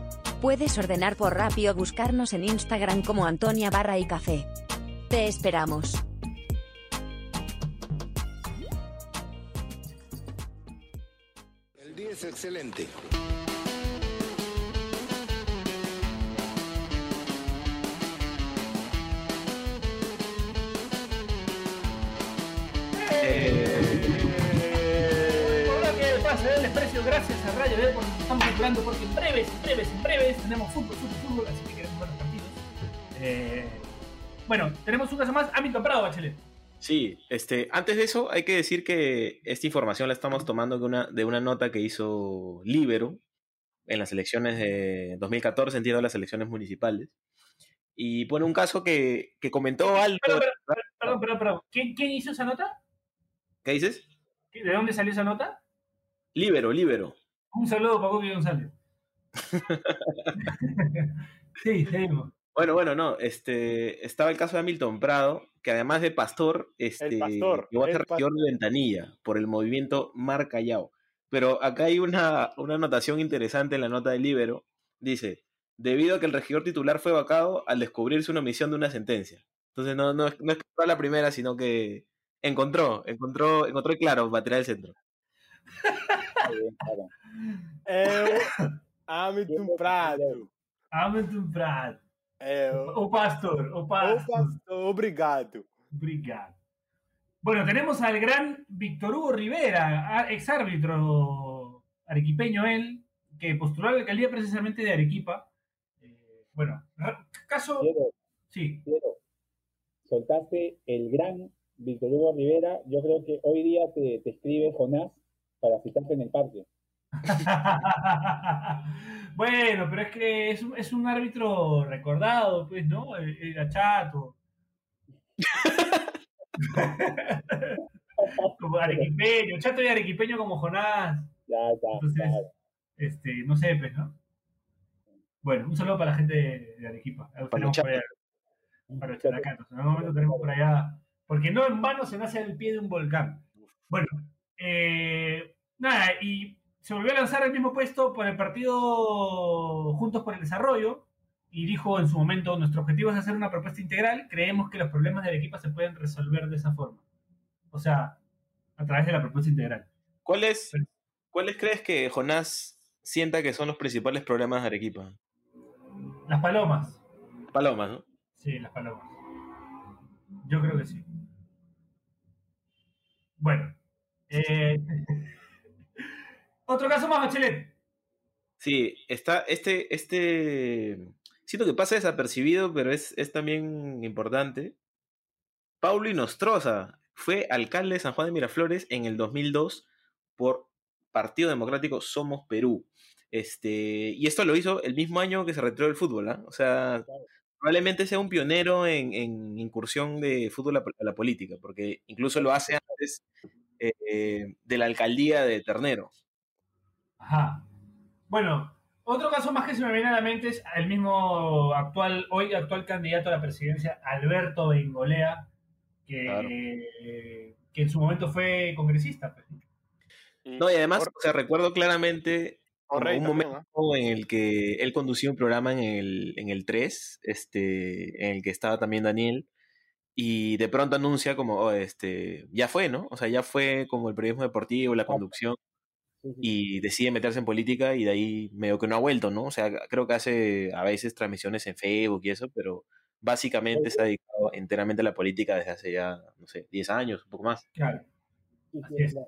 Puedes ordenar por Rappi o buscarnos en Instagram como Antonia Barra y Café. Te esperamos. El día es excelente. Desprecio, gracias a Radio D porque estamos apurando porque en breves, en breves, en breves tenemos fútbol, fútbol, fútbol, así que queremos ver los partidos. Eh, bueno, tenemos un caso más, Hamilton Prado, Bachelet. Sí, este, antes de eso hay que decir que esta información la estamos tomando de una, de una nota que hizo Libero en las elecciones de 2014, entiendo las elecciones municipales. Y pone un caso que, que comentó. Perdón, perdón, perdón, perdón, perdón. ¿Quién, quién hizo esa nota? ¿Qué dices? ¿De dónde salió esa nota? Libero, Libero. Un saludo para Bobby González. sí, seguimos. Bueno, bueno, no, este, estaba el caso de Hamilton Prado, que además de pastor, este, pastor, llegó a el ser regidor de Ventanilla por el movimiento Mar Callao. Pero acá hay una, una anotación interesante en la nota del Libero. Dice, debido a que el regidor titular fue vacado al descubrirse una omisión de una sentencia. Entonces no, no, es- no es que fue la primera, sino que encontró, encontró, encontró claro, batería del centro. Eu, Prado. Hamilton Prado. Eu, O pastor, o pastor. pastor, obrigado. Obrigado. Bueno, tenemos al gran Víctor Hugo Rivera, ex árbitro arequipeño él, que postuló a la alcaldía precisamente de Arequipa. Eh, bueno, caso. Sí. Piero, soltaste el gran Víctor Hugo Rivera. Yo creo que hoy día te, te escribe Jonás para citarte en el parque. bueno, pero es que es, un- es un árbitro recordado, pues, ¿no? Eh, Era chato. como arequipeño, chato y arequipeño como Jonás. Ya está. Entonces, este, no sé, pues, ¿no? Bueno, un saludo para la gente de, Arequipa. Para allá, para los. En algún momento tenemos por allá. Porque no en vano se nace al pie de un volcán. Bueno, eh, nada, y se volvió a lanzar el mismo puesto por el partido Juntos por el Desarrollo. y dijo en su momento, nuestro objetivo es hacer una propuesta integral, creemos que los problemas de Arequipa se pueden resolver de esa forma. O sea, a través de la propuesta integral. ¿Cuáles, ¿Cuáles crees que Jonás sienta que son los principales problemas de Arequipa? Las palomas. Palomas, ¿no? Sí, las palomas. Yo creo que sí. Bueno. eh, Otro caso más, Bachelet. Sí, está este, este, siento que pasa desapercibido, pero es, es también importante. Paulo Inostroza fue alcalde de San Juan de Miraflores en el 2002 por Partido Democrático Somos Perú. Este, y esto lo hizo el mismo año que se retiró del fútbol, ¿ah? O sea, probablemente sea un pionero en, en incursión de fútbol a, a la política, porque incluso lo hace antes eh, de la alcaldía de Ternero. Ajá. Bueno, otro caso más que se me viene a la mente es el mismo actual, hoy actual candidato a la presidencia, Alberto Bengolea, que, Claro. que en su momento fue congresista. pues. No, y además, o sea, recuerdo claramente un momento en el que él conducía un programa en el, en el 3, este, en el que estaba también Daniel, y de pronto anuncia como, oh, este, ya fue, ¿no? O sea, ya fue como el periodismo deportivo, la conducción, y decide meterse en política y de ahí medio que no ha vuelto, ¿no? O sea, creo que hace a veces transmisiones en Facebook y eso, pero básicamente se ha dedicado enteramente a la política desde hace ya, no sé, 10 años, un poco más. Claro, Sí, sí, Así es. claro.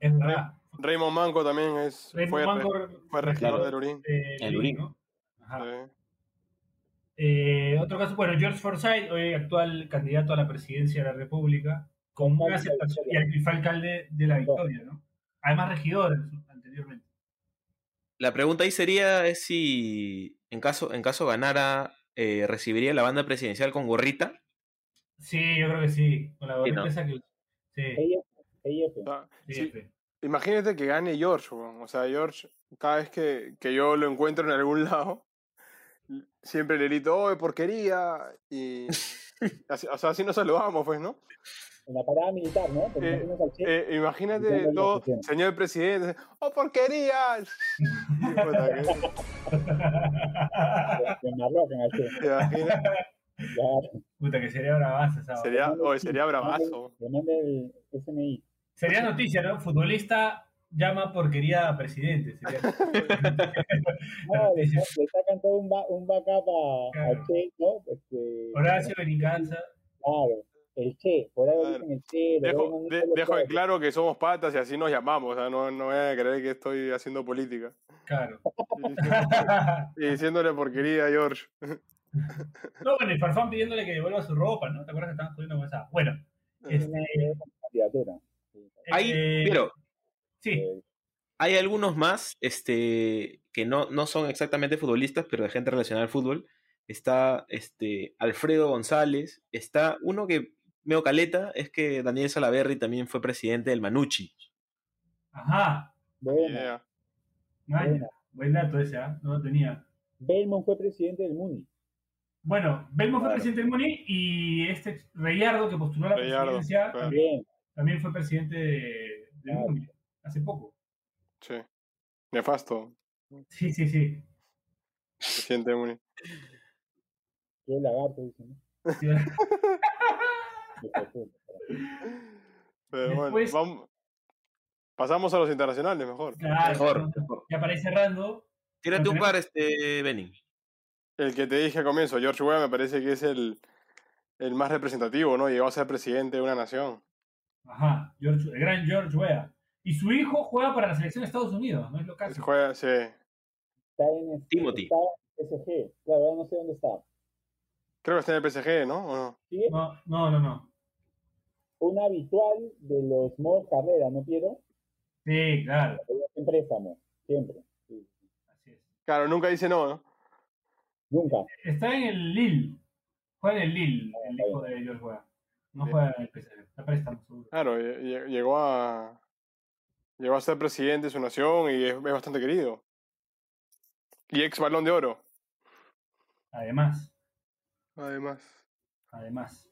es verdad. Raymond Manco también es, Raymond fue, Manco, fue regidor claro. del Urín. eh, El Urín. ¿no? Ajá. Sí. Eh, otro caso, bueno, George Forsyth, hoy actual candidato a la presidencia de la República, con una aceptación, y y fue alcalde de la Victoria, ¿no? Además, regidor anteriormente. La pregunta ahí sería es si en caso, en caso ganara, eh, recibiría la banda presidencial con gorrita. Sí, yo creo que sí, con la Sí, gorrita ¿no? esa que. Sí. O sea, sí, sí, sí. Imagínate que gane George, o sea, George, cada vez que, que yo lo encuentro en algún lado, siempre le grito, ¡oh, porquería! Y, así, o sea, así nos saludamos, pues, ¿no? En la parada militar, ¿no? Eh. Eh, imagínate la todo, señor presidente, ¡oh, porquería! Puta, que- sería bravaza esa. Sería, oye, sería bravazo. El FMI. Sería noticia, ¿no? Futbolista llama porquería a presidente. Sería... No, le, le sacan todo un, ba- un backup a, Claro. al Che, ¿no? Este, Horacio Benicanza. Claro, el Che, por algo Claro. dicen el Che. Dejo, de- dejo claro que somos patas y así nos llamamos, o sea, no, no vayan a creer que estoy haciendo política. Claro. Y diciéndole porquería a George. no, bueno, y Farfán pidiéndole que devuelva su ropa, ¿no? ¿Te acuerdas que estaban jodiendo con esa? Bueno, este, candidatura. Hay, eh, pero Sí, Eh, hay algunos más este, que no, no son exactamente futbolistas, pero de gente relacionada al fútbol. Está este, Alfredo González. Está uno que medio caleta, es que Daniel Salaverry también fue presidente del Manucci. ajá. Bueno, Yeah. Buena. Buen dato ese, ¿ah? No lo tenía. Belmont fue presidente del Muni. Bueno, Belmo fue presidente del Muni y este Reyardo que postuló a la Reyardo, presidencia claro. también, también fue presidente de, del Claro. Muni hace poco. Sí. Nefasto. Sí, sí, sí. Se siente muy. qué lagarto, dicen. ¿no? Sí. Pero bueno, vamos. Pasamos a los internacionales mejor. Claro, Mejor. Ya para ir cerrando, Tírate un par, este, Benny. El que te dije al comienzo, George Weah, me parece que es el, el más representativo, ¿no? Llegó a ser presidente de una nación. ajá, George, el gran George Weah. Y su hijo juega para la selección de Estados Unidos, ¿no es lo juega, sí. Está en este- Timothy. Está en PSG. Claro, ahora no sé dónde está. Creo que está en el PSG, ¿no? ¿O no? ¿Sigue? No, no, no, no. Un habitual de los modos carrera, ¿no, Piero? Sí, claro, En préstamo, siempre. Sí. así es. Claro, nunca dice no, ¿no? Nunca. Está en el Lille. Juega en el Lille, el está hijo de George Weah. No juega en el PSG, está préstamo seguro. Claro, lle- lle- llegó a. Llegó a ser presidente de su nación y es, es bastante querido. Y ex balón de oro. Además, Además. además.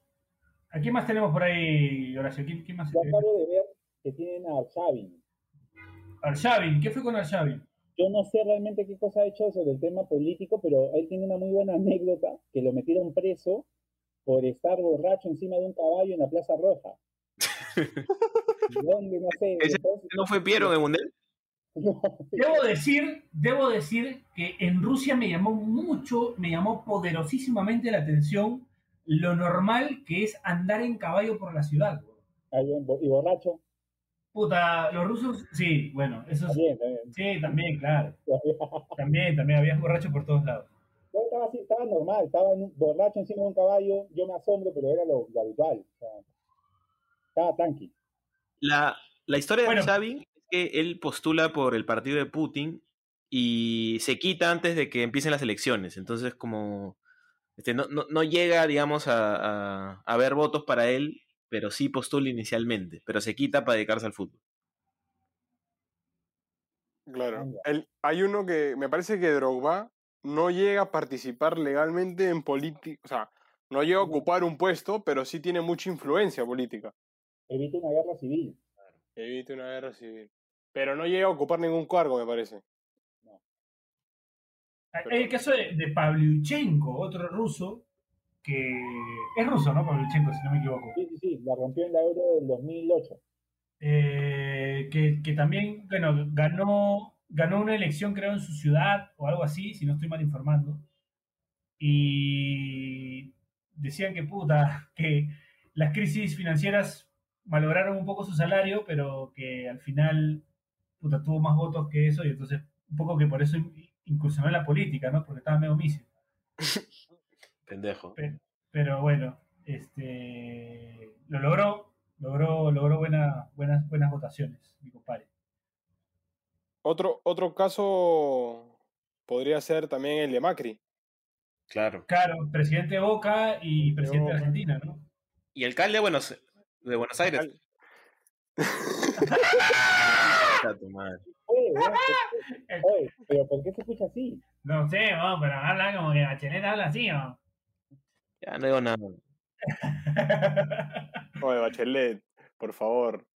¿A quién más tenemos por ahí, Horacio? ¿Quién, quién más? Yo acabo de ver que tienen a Xavi. Arshavin, ¿qué fue con Arshavin? yo no sé realmente qué cosa ha hecho sobre el tema político, pero él tiene una muy buena anécdota, que lo metieron preso por estar borracho encima de un caballo en la Plaza Roja. ¿Dónde? No sé. ¿Ese después- no fue Piero en el Mundial? no, Debo decir, debo decir que en Rusia me llamó mucho, me llamó poderosísimamente la atención lo normal que es andar en caballo por la ciudad. ahí en bo- y borracho. Puta, los rusos, sí, bueno, eso es- También, también. sí, también, claro. También, también había borrachos por todos lados. Yo estaba así, estaba normal, estaba en un- borracho encima de un caballo, yo me asombro, pero era lo, lo habitual. o sea, estaba tranqui. La, la historia Bueno. de Sabin es que él postula por el partido de Putin y se quita antes de que empiecen las elecciones. Entonces, como este, no, no, no llega, digamos, a, a, a ver votos para él, pero sí postula inicialmente, pero se quita para dedicarse al fútbol. Claro. El- hay uno que me parece que Drogba no llega a participar legalmente en política, o sea, no llega a ocupar un puesto, pero sí tiene mucha influencia política. Evita una guerra civil. Evite una guerra civil. Pero no llega a ocupar ningún cargo, me parece. Hay el caso de, de Pavlyuchenko, otro ruso, que es ruso, ¿no? Pavlyuchenko, si no me equivoco. Sí, sí, sí, la rompió en la Euro del 2008. Eh, que, que también, bueno, ganó, ganó una elección, creo, en su ciudad o algo así, si no estoy mal informando. Y decían que puta, que las crisis financieras malograron un poco su salario, pero que al final, puta, tuvo más votos que eso y entonces un poco que por eso incursionó en la política, ¿no? Porque estaba medio misio. Pendejo. Pe- Pero bueno, este lo logró, logró, logró buena, buenas, buenas votaciones, mi compadre. Otro, otro caso podría ser también el de Macri. Claro. Claro, presidente de Boca y presidente de. Argentina, ¿no? Y alcalde de Buenos, de Buenos Aires. Oye, weón, ¿por- oye, pero ¿por qué se escucha así? No sé, pero habla como que Bachelet habla así, ¿no? Ya no digo nada. Oye, Bachelet, por favor.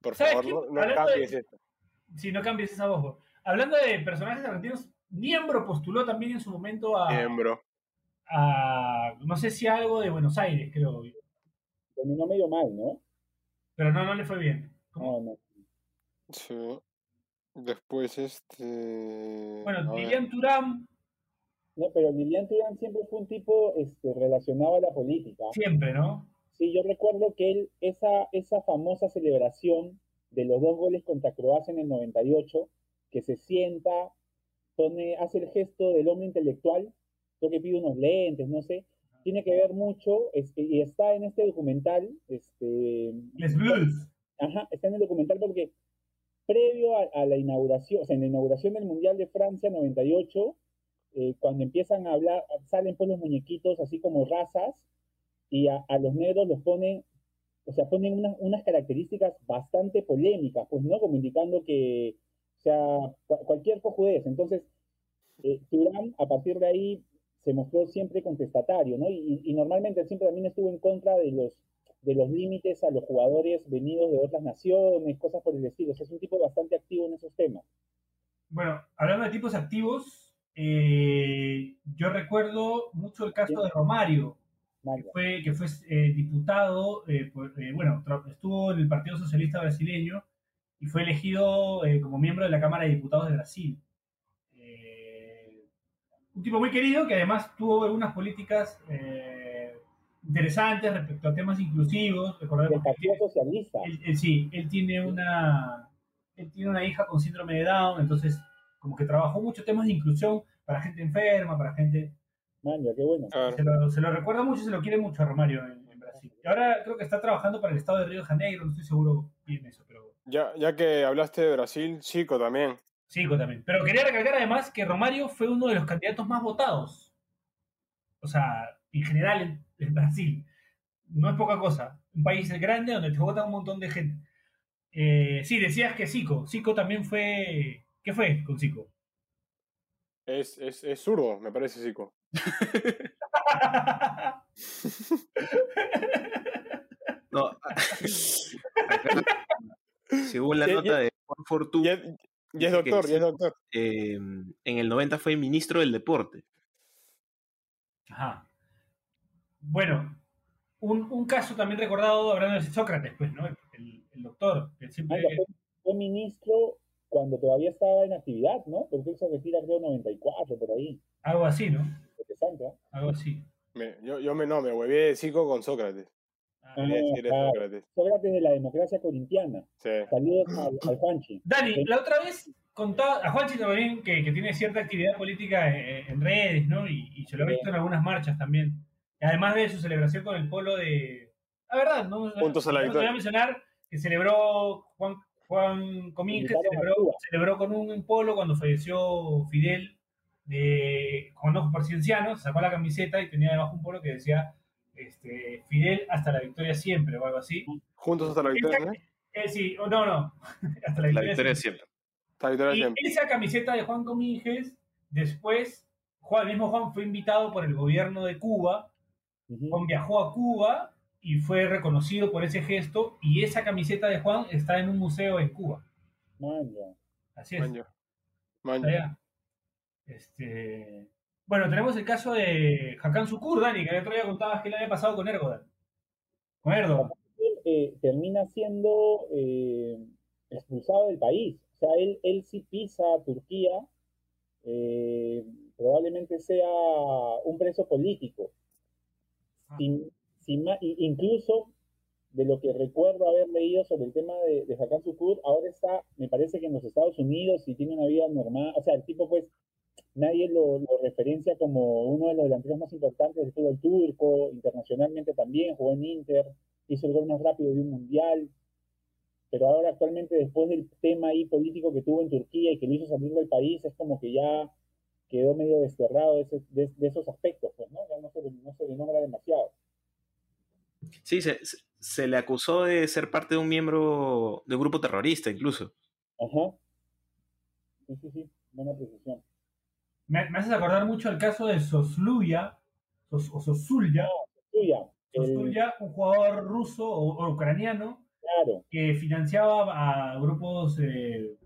Por ¿Sabes favor, no, no Hablando de- cambies esto. si no cambies esa voz. Hablando de personajes argentinos, Niembro postuló también en su momento a, Miembro. a- no sé si algo de Buenos Aires, creo, Terminó medio mal, ¿no? pero no, no le fue bien. ¿Cómo? No, no. Sí. Después este. Bueno. Lilian Turán, No, pero Lilian Turán siempre fue un tipo este, relacionado a la política. siempre, ¿no? Sí, yo recuerdo que él, esa, esa famosa celebración de los dos goles contra Croacia en el 98, que se sienta, pone, hace el gesto del hombre intelectual, creo que pide unos lentes, no sé, tiene que ver mucho, este, y está en este documental, este, Les Blues. Ajá, está en el documental porque previo a, la inauguración, o sea, en la inauguración del Mundial de Francia 98, eh, cuando empiezan a hablar, salen pues los muñequitos así como razas y a, los negros los ponen, o sea, ponen unas, unas características bastante polémicas, pues, ¿no? Como indicando que, o sea, cu- cualquier cojudez. Entonces, eh, Turán, a partir de ahí, se mostró siempre contestatario, ¿no? Y, y normalmente siempre también estuvo en contra de los de los límites a los jugadores venidos de otras naciones, cosas por el estilo. O sea, es un tipo bastante activo en esos temas. Bueno, hablando de tipos activos, eh, yo recuerdo mucho el caso de Romario, que fue, que fue eh, diputado, eh, por- bueno, estuvo en el Partido Socialista Brasileño y fue elegido como miembro de la Cámara de Diputados de Brasil. Un tipo muy querido que además tuvo algunas políticas interesantes respecto a temas inclusivos. Recordemos que Partido Socialista. él, él sí, él tiene una él tiene una hija con síndrome de Down, entonces como que trabajó muchos temas de inclusión para gente enferma, para gente... Manja, qué bueno. Se lo, se lo recuerda mucho y se lo quiere mucho a Romario en, en Brasil. Y ahora creo que está trabajando para el estado de Río de Janeiro, no estoy seguro bien eso, pero Ya, ya que hablaste de Brasil, Chico también. Chico también. Pero quería recalcar además que Romario fue uno de los candidatos más votados. O sea, en general Brasil. No es poca cosa. Un país grande donde te vota un montón de gente. Eh, sí, decías que Zico. Zico también fue... ¿Qué fue con Zico? Es, es, es zurdo, me parece, Chico. No. según la Ya- nota ya- de Juan Fortú, Ya, Y es doctor, y es Zico, doctor. eh, en el 90 fue ministro del deporte. Ajá. Bueno, un, un caso también recordado hablando de Sócrates, pues, ¿no? El, el- el doctor, que siempre... Fue, fue ministro cuando todavía estaba en actividad, ¿no? Porque él se retira creo 94, por ahí. Algo así, ¿no? Interesante, ¿ah? Algo así. Me- yo, yo me, no, me huevé de Zico con Sócrates. Ah. Decir claro. Sócrates. Sócrates de la democracia corintiana. Sí. Saludos al, al Juanchi. Dani, la otra vez contaba a Juanchi también que, que tiene cierta actividad política en, en redes, ¿no? Y, y se lo he visto en algunas marchas también. Y además de su celebración con el polo de. La verdad, ¿no? Juntos a la no te voy victoria. a mencionar que celebró Juan, Juan Comín, que celebró, celebró con un polo cuando falleció Fidel de con ojos presidencianos, sacó la camiseta y tenía debajo un polo que decía este, Fidel hasta la victoria siempre o algo así. Juntos hasta la victoria, Esa- ¿no? eh, sí, o no, no, hasta la La victoria, victoria siempre. siempre. Hasta la victoria Y siempre. esa camiseta de Juan Cominges, después, Juan, el mismo Juan fue invitado por el gobierno de Cuba, Juan viajó a Cuba y fue reconocido por ese gesto, y esa camiseta de Juan está en un museo en Cuba. Man, ya. Así es. Allá. Este... Bueno, tenemos el caso de Hakan Sukur, Dani, que el otro día contabas que le había pasado con Erdogan. Con Erdogan. Eh, termina siendo eh, expulsado del país. O sea, él, él sí pisa a Turquía, eh, probablemente sea un preso político. Sin- sin i- incluso de lo que recuerdo haber leído sobre el tema de, de Hakan Sukur, ahora está, me parece que en los Estados Unidos y tiene una vida normal. O sea, el tipo, pues, nadie lo, lo referencia como uno de los delanteros más importantes del fútbol turco, internacionalmente también, jugó en Inter, hizo el gol más rápido de un mundial. Pero ahora actualmente, después del tema ahí político que tuvo en Turquía y que lo hizo salir del país, es como que ya quedó medio desterrado de, ese- de- de esos aspectos, pues, ¿no? Ya no se, no se le nombra demasiado. Sí, se, le acusó de ser parte de un miembro de un grupo terrorista, incluso. Ajá. Sí, sí, sí, buena precisión. Me, me haces acordar mucho el caso de Sosluya, Sos- o Sosulya, el- Sosulya, un jugador ruso o, o ucraniano claro, que financiaba a grupos eh,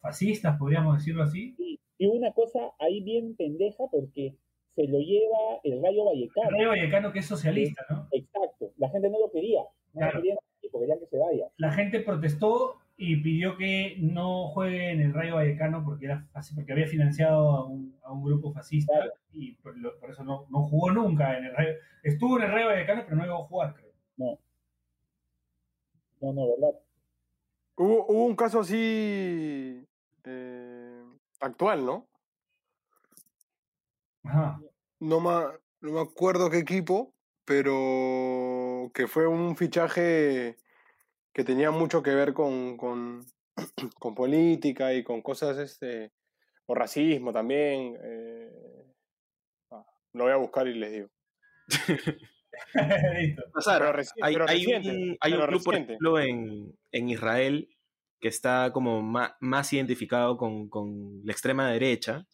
fascistas, podríamos decirlo así. Y una cosa ahí bien pendeja porque se lo lleva el Rayo Vallecano. Rayo Vallecano, que es socialista, ¿no? Exacto, la gente no lo quería, no Claro. lo querían porque querían que se vaya. La gente protestó y pidió que no juegue en el Rayo Vallecano porque era porque había financiado a un, a un grupo fascista Claro. y por, lo- por eso no, no jugó nunca en el Rayo. Estuvo en el Rayo Vallecano, pero no llegó a jugar, creo. No. No, no, ¿verdad? Hubo, hubo un caso así eh, actual, ¿no? Ajá. No me, no me acuerdo qué equipo, pero que fue un fichaje que tenía mucho que ver con, con, con política y con cosas, este, o racismo también. eh, ah, lo voy a buscar y les digo. Pero reci- hay, pero hay un, hay un club, por ejemplo, en, en Israel que está como más, identificado con, con la extrema derecha.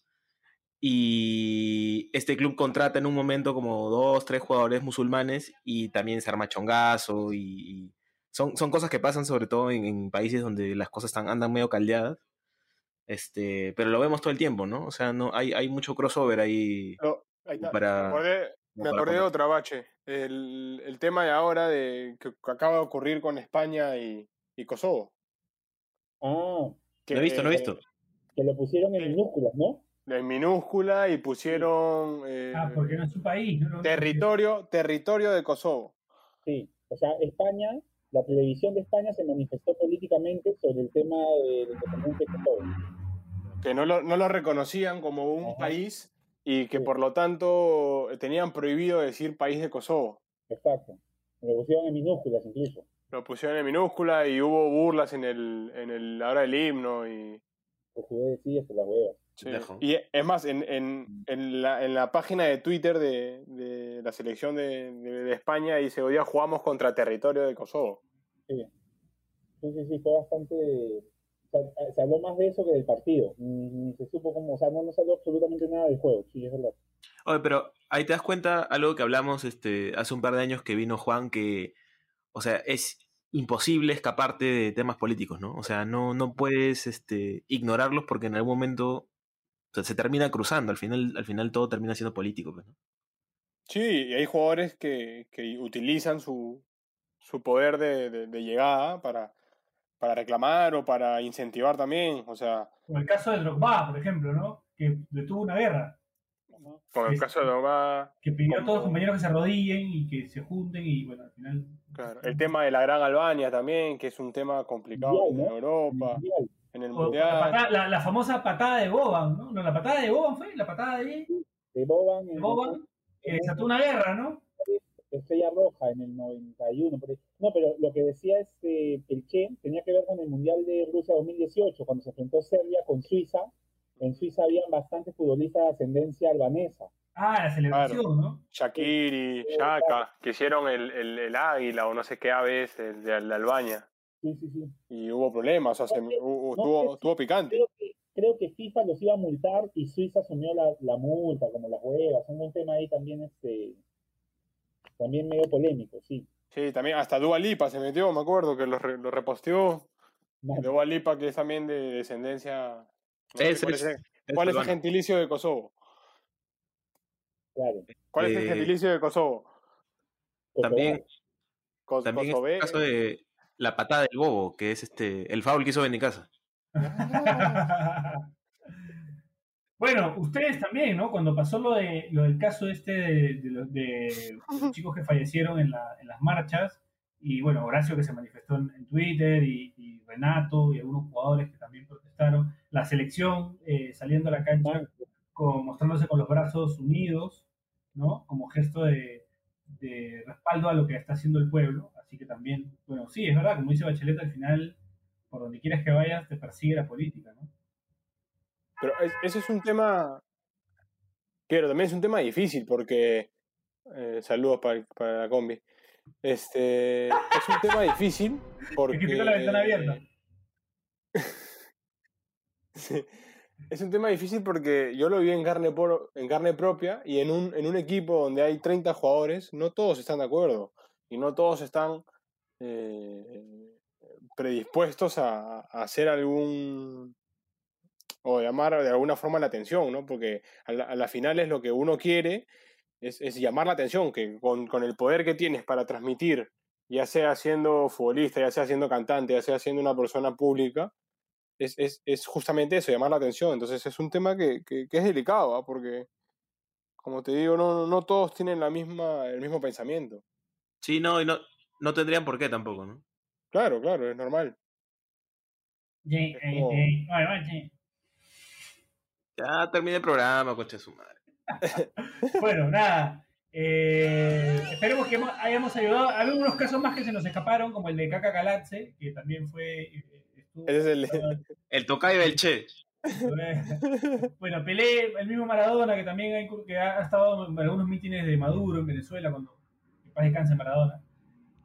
Y este club contrata en un momento como dos, tres jugadores musulmanes y también se arma chongazo y, y son, son cosas que pasan sobre todo en, en países donde las cosas están, andan medio caldeadas. Este, pero lo vemos todo el tiempo, ¿no? O sea, no, hay, hay mucho crossover ahí Lo- ahí está. para... Me acordé, me acordé de otra bache. El, el tema de ahora de, que, que acaba de ocurrir con España y, y Kosovo. Ah, Que, No he visto, no he visto. que lo pusieron en minúsculas, ¿no? En minúscula y pusieron eh, Ah, porque no es su país. territorio, territorio de Kosovo. Sí. O sea, España, la televisión de España se manifestó políticamente sobre el tema de independencia de Kosovo. que no lo, no lo reconocían como un Ajá. país y que Sí. por lo tanto tenían prohibido decir país de Kosovo. Exacto. Lo pusieron en minúsculas incluso. Lo pusieron en minúscula y hubo burlas en el, en el ahora el himno y, hasta las huevas. sí. Dejo. y es más en, en, en, la, en la página de Twitter de, de la selección de, de- de España dice hoy día jugamos contra territorio de Kosovo. Sí, sí, sí, sí, fue bastante... o sea, se habló más de eso que del partido. Ni, ni se supo cómo... O sea, no nos habló absolutamente nada del juego. Sí, es verdad. Oye, pero ahí te das cuenta algo que hablamos este, hace un par de años que vino Juan, que, o sea, es imposible escaparte de temas políticos, ¿no? O sea, no, no puedes este, ignorarlos porque en algún momento o sea, se termina cruzando, al final, al final todo termina siendo político. pues, ¿no? Sí, y hay jugadores que, que utilizan su, su poder de, de- de llegada para, para reclamar o para incentivar también. O sea, Como el caso de Drogba, por ejemplo, ¿no? Que detuvo una guerra, con el Es- caso de Dogba, que pidió a todos los compañeros que se arrodillen y que se junten y bueno, al final... claro, el tema de la Gran Albania también, que es un tema complicado Mundial, en ¿no? Europa, Mundial. en el O la, Mundial. patada- la- la famosa patada de Boban, ¿no? No, la patada de Boban fue, la patada de, De Boban de Boban, que desató una guerra, ¿no? Estrella Roja en el 91. por ahí. No, pero lo que decía es eh, el Che tenía que ver con el Mundial de Rusia 2018, cuando se enfrentó Serbia con Suiza. En Suiza habían bastantes futbolistas de ascendencia albanesa. Ah, la celebración, ¿no? Shakiri, Shaka, que hicieron el, el, el águila o no sé qué ave es el de, de Albania. Sí, sí, sí. Y hubo problemas, o sea, se- No sé- hubo- no estuvo, picante. Creo que, creo que FIFA los iba a multar y Suiza asumió la, la multa, como las huevas. Un tema ahí también, este, también medio polémico, sí. Sí, también hasta Dua Lipa se metió, me acuerdo, que lo, lo reposteó. Dua Lipa, que es también de descendencia. No sé Es- ¿Cuál es- es, el- es cuál es el peruano. gentilicio de Kosovo? claro. ¿Cuál es el Eh, gentilicio de Kosovo? También, también es Kosové. el caso de la patada del bobo, que es este el foul que hizo Benicasa. Bueno, ustedes también, ¿no? Cuando pasó lo, de, lo del caso este de, de los, de los chicos que fallecieron en, la- en las marchas, y bueno, Horacio que se manifestó en, en Twitter, y, y Renato, y algunos jugadores que también protestaron, la selección eh, saliendo a la cancha, con, mostrándose con los brazos unidos, ¿no? Como gesto de, de respaldo a lo que está haciendo el pueblo. Así que también, bueno, sí, es verdad, como dice Bachelet, al final, por donde quieras que vayas, te persigue la política, ¿no? Pero es- ese es un tema. Pero también es un tema difícil porque. eh, saludos para, para la combi. Este. Es un tema difícil porque. Es que tengo la ventana abierta. Es un tema difícil porque yo lo vi en carne, por- en carne propia y en un, en un equipo donde hay 30 jugadores, no todos están de acuerdo y no todos están eh, predispuestos a, hacer algún o llamar de alguna forma la atención, ¿no? Porque a la, a final es lo que uno quiere, es, es llamar la atención, que con, con el poder que tienes para transmitir, ya sea siendo futbolista, ya sea siendo cantante, ya sea siendo una persona pública, es, es, es justamente eso, llamar la atención. Entonces es un tema que, que, que es delicado, ¿ah? porque, como te digo, no, no todos tienen la misma, el mismo pensamiento. Sí, no, y no, no tendrían por qué tampoco, ¿no? Claro, claro, es normal. Jay, Es eh, como- ay, Jay. Ya terminé el programa, coche de su madre. Bueno, nada. eh, esperemos que hemos- hayamos ayudado. Había unos casos más que se nos escaparon, como el de Caca Galatze, que también fue. eh, Ese es el... El tocayo del Che. Bueno, Pelé, el mismo Maradona, que también ha, que ha ha estado en algunos mítines de Maduro en Venezuela, cuando que paz descanse Maradona,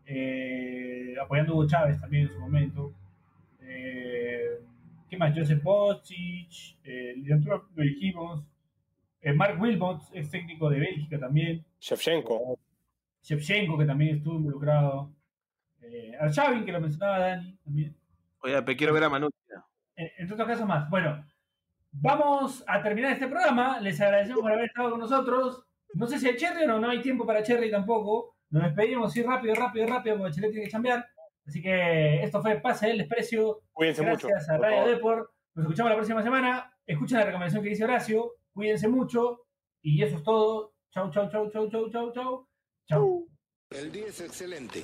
eh, apoyando a Hugo Chávez también en su momento. Eh, ¿Qué más? Joseph Bocic, eh, lo dijimos. Eh, Mark Wilmot, ex técnico de Bélgica también. Shevchenko. Shevchenko, que también estuvo involucrado. Eh, Arshavin, que lo mencionaba Dani también. Oye, pe, quiero ver a Manu. Eh, entre otros casos más. Bueno, vamos a terminar este programa. Les agradecemos por haber estado con nosotros. No sé si hay Cherry o no, no hay tiempo para Cherry tampoco. Nos despedimos así rápido, rápido, rápido, porque Chelet tiene que cambiar. Así que esto fue Pase del Desprecio. Cuídense mucho. Gracias a Radio. Deport. Nos escuchamos la próxima semana. Escuchen la recomendación que dice Horacio. Cuídense mucho. Y eso es todo. Chau, chau, chau, chau, chau, chau, chau. Chau. El día es excelente.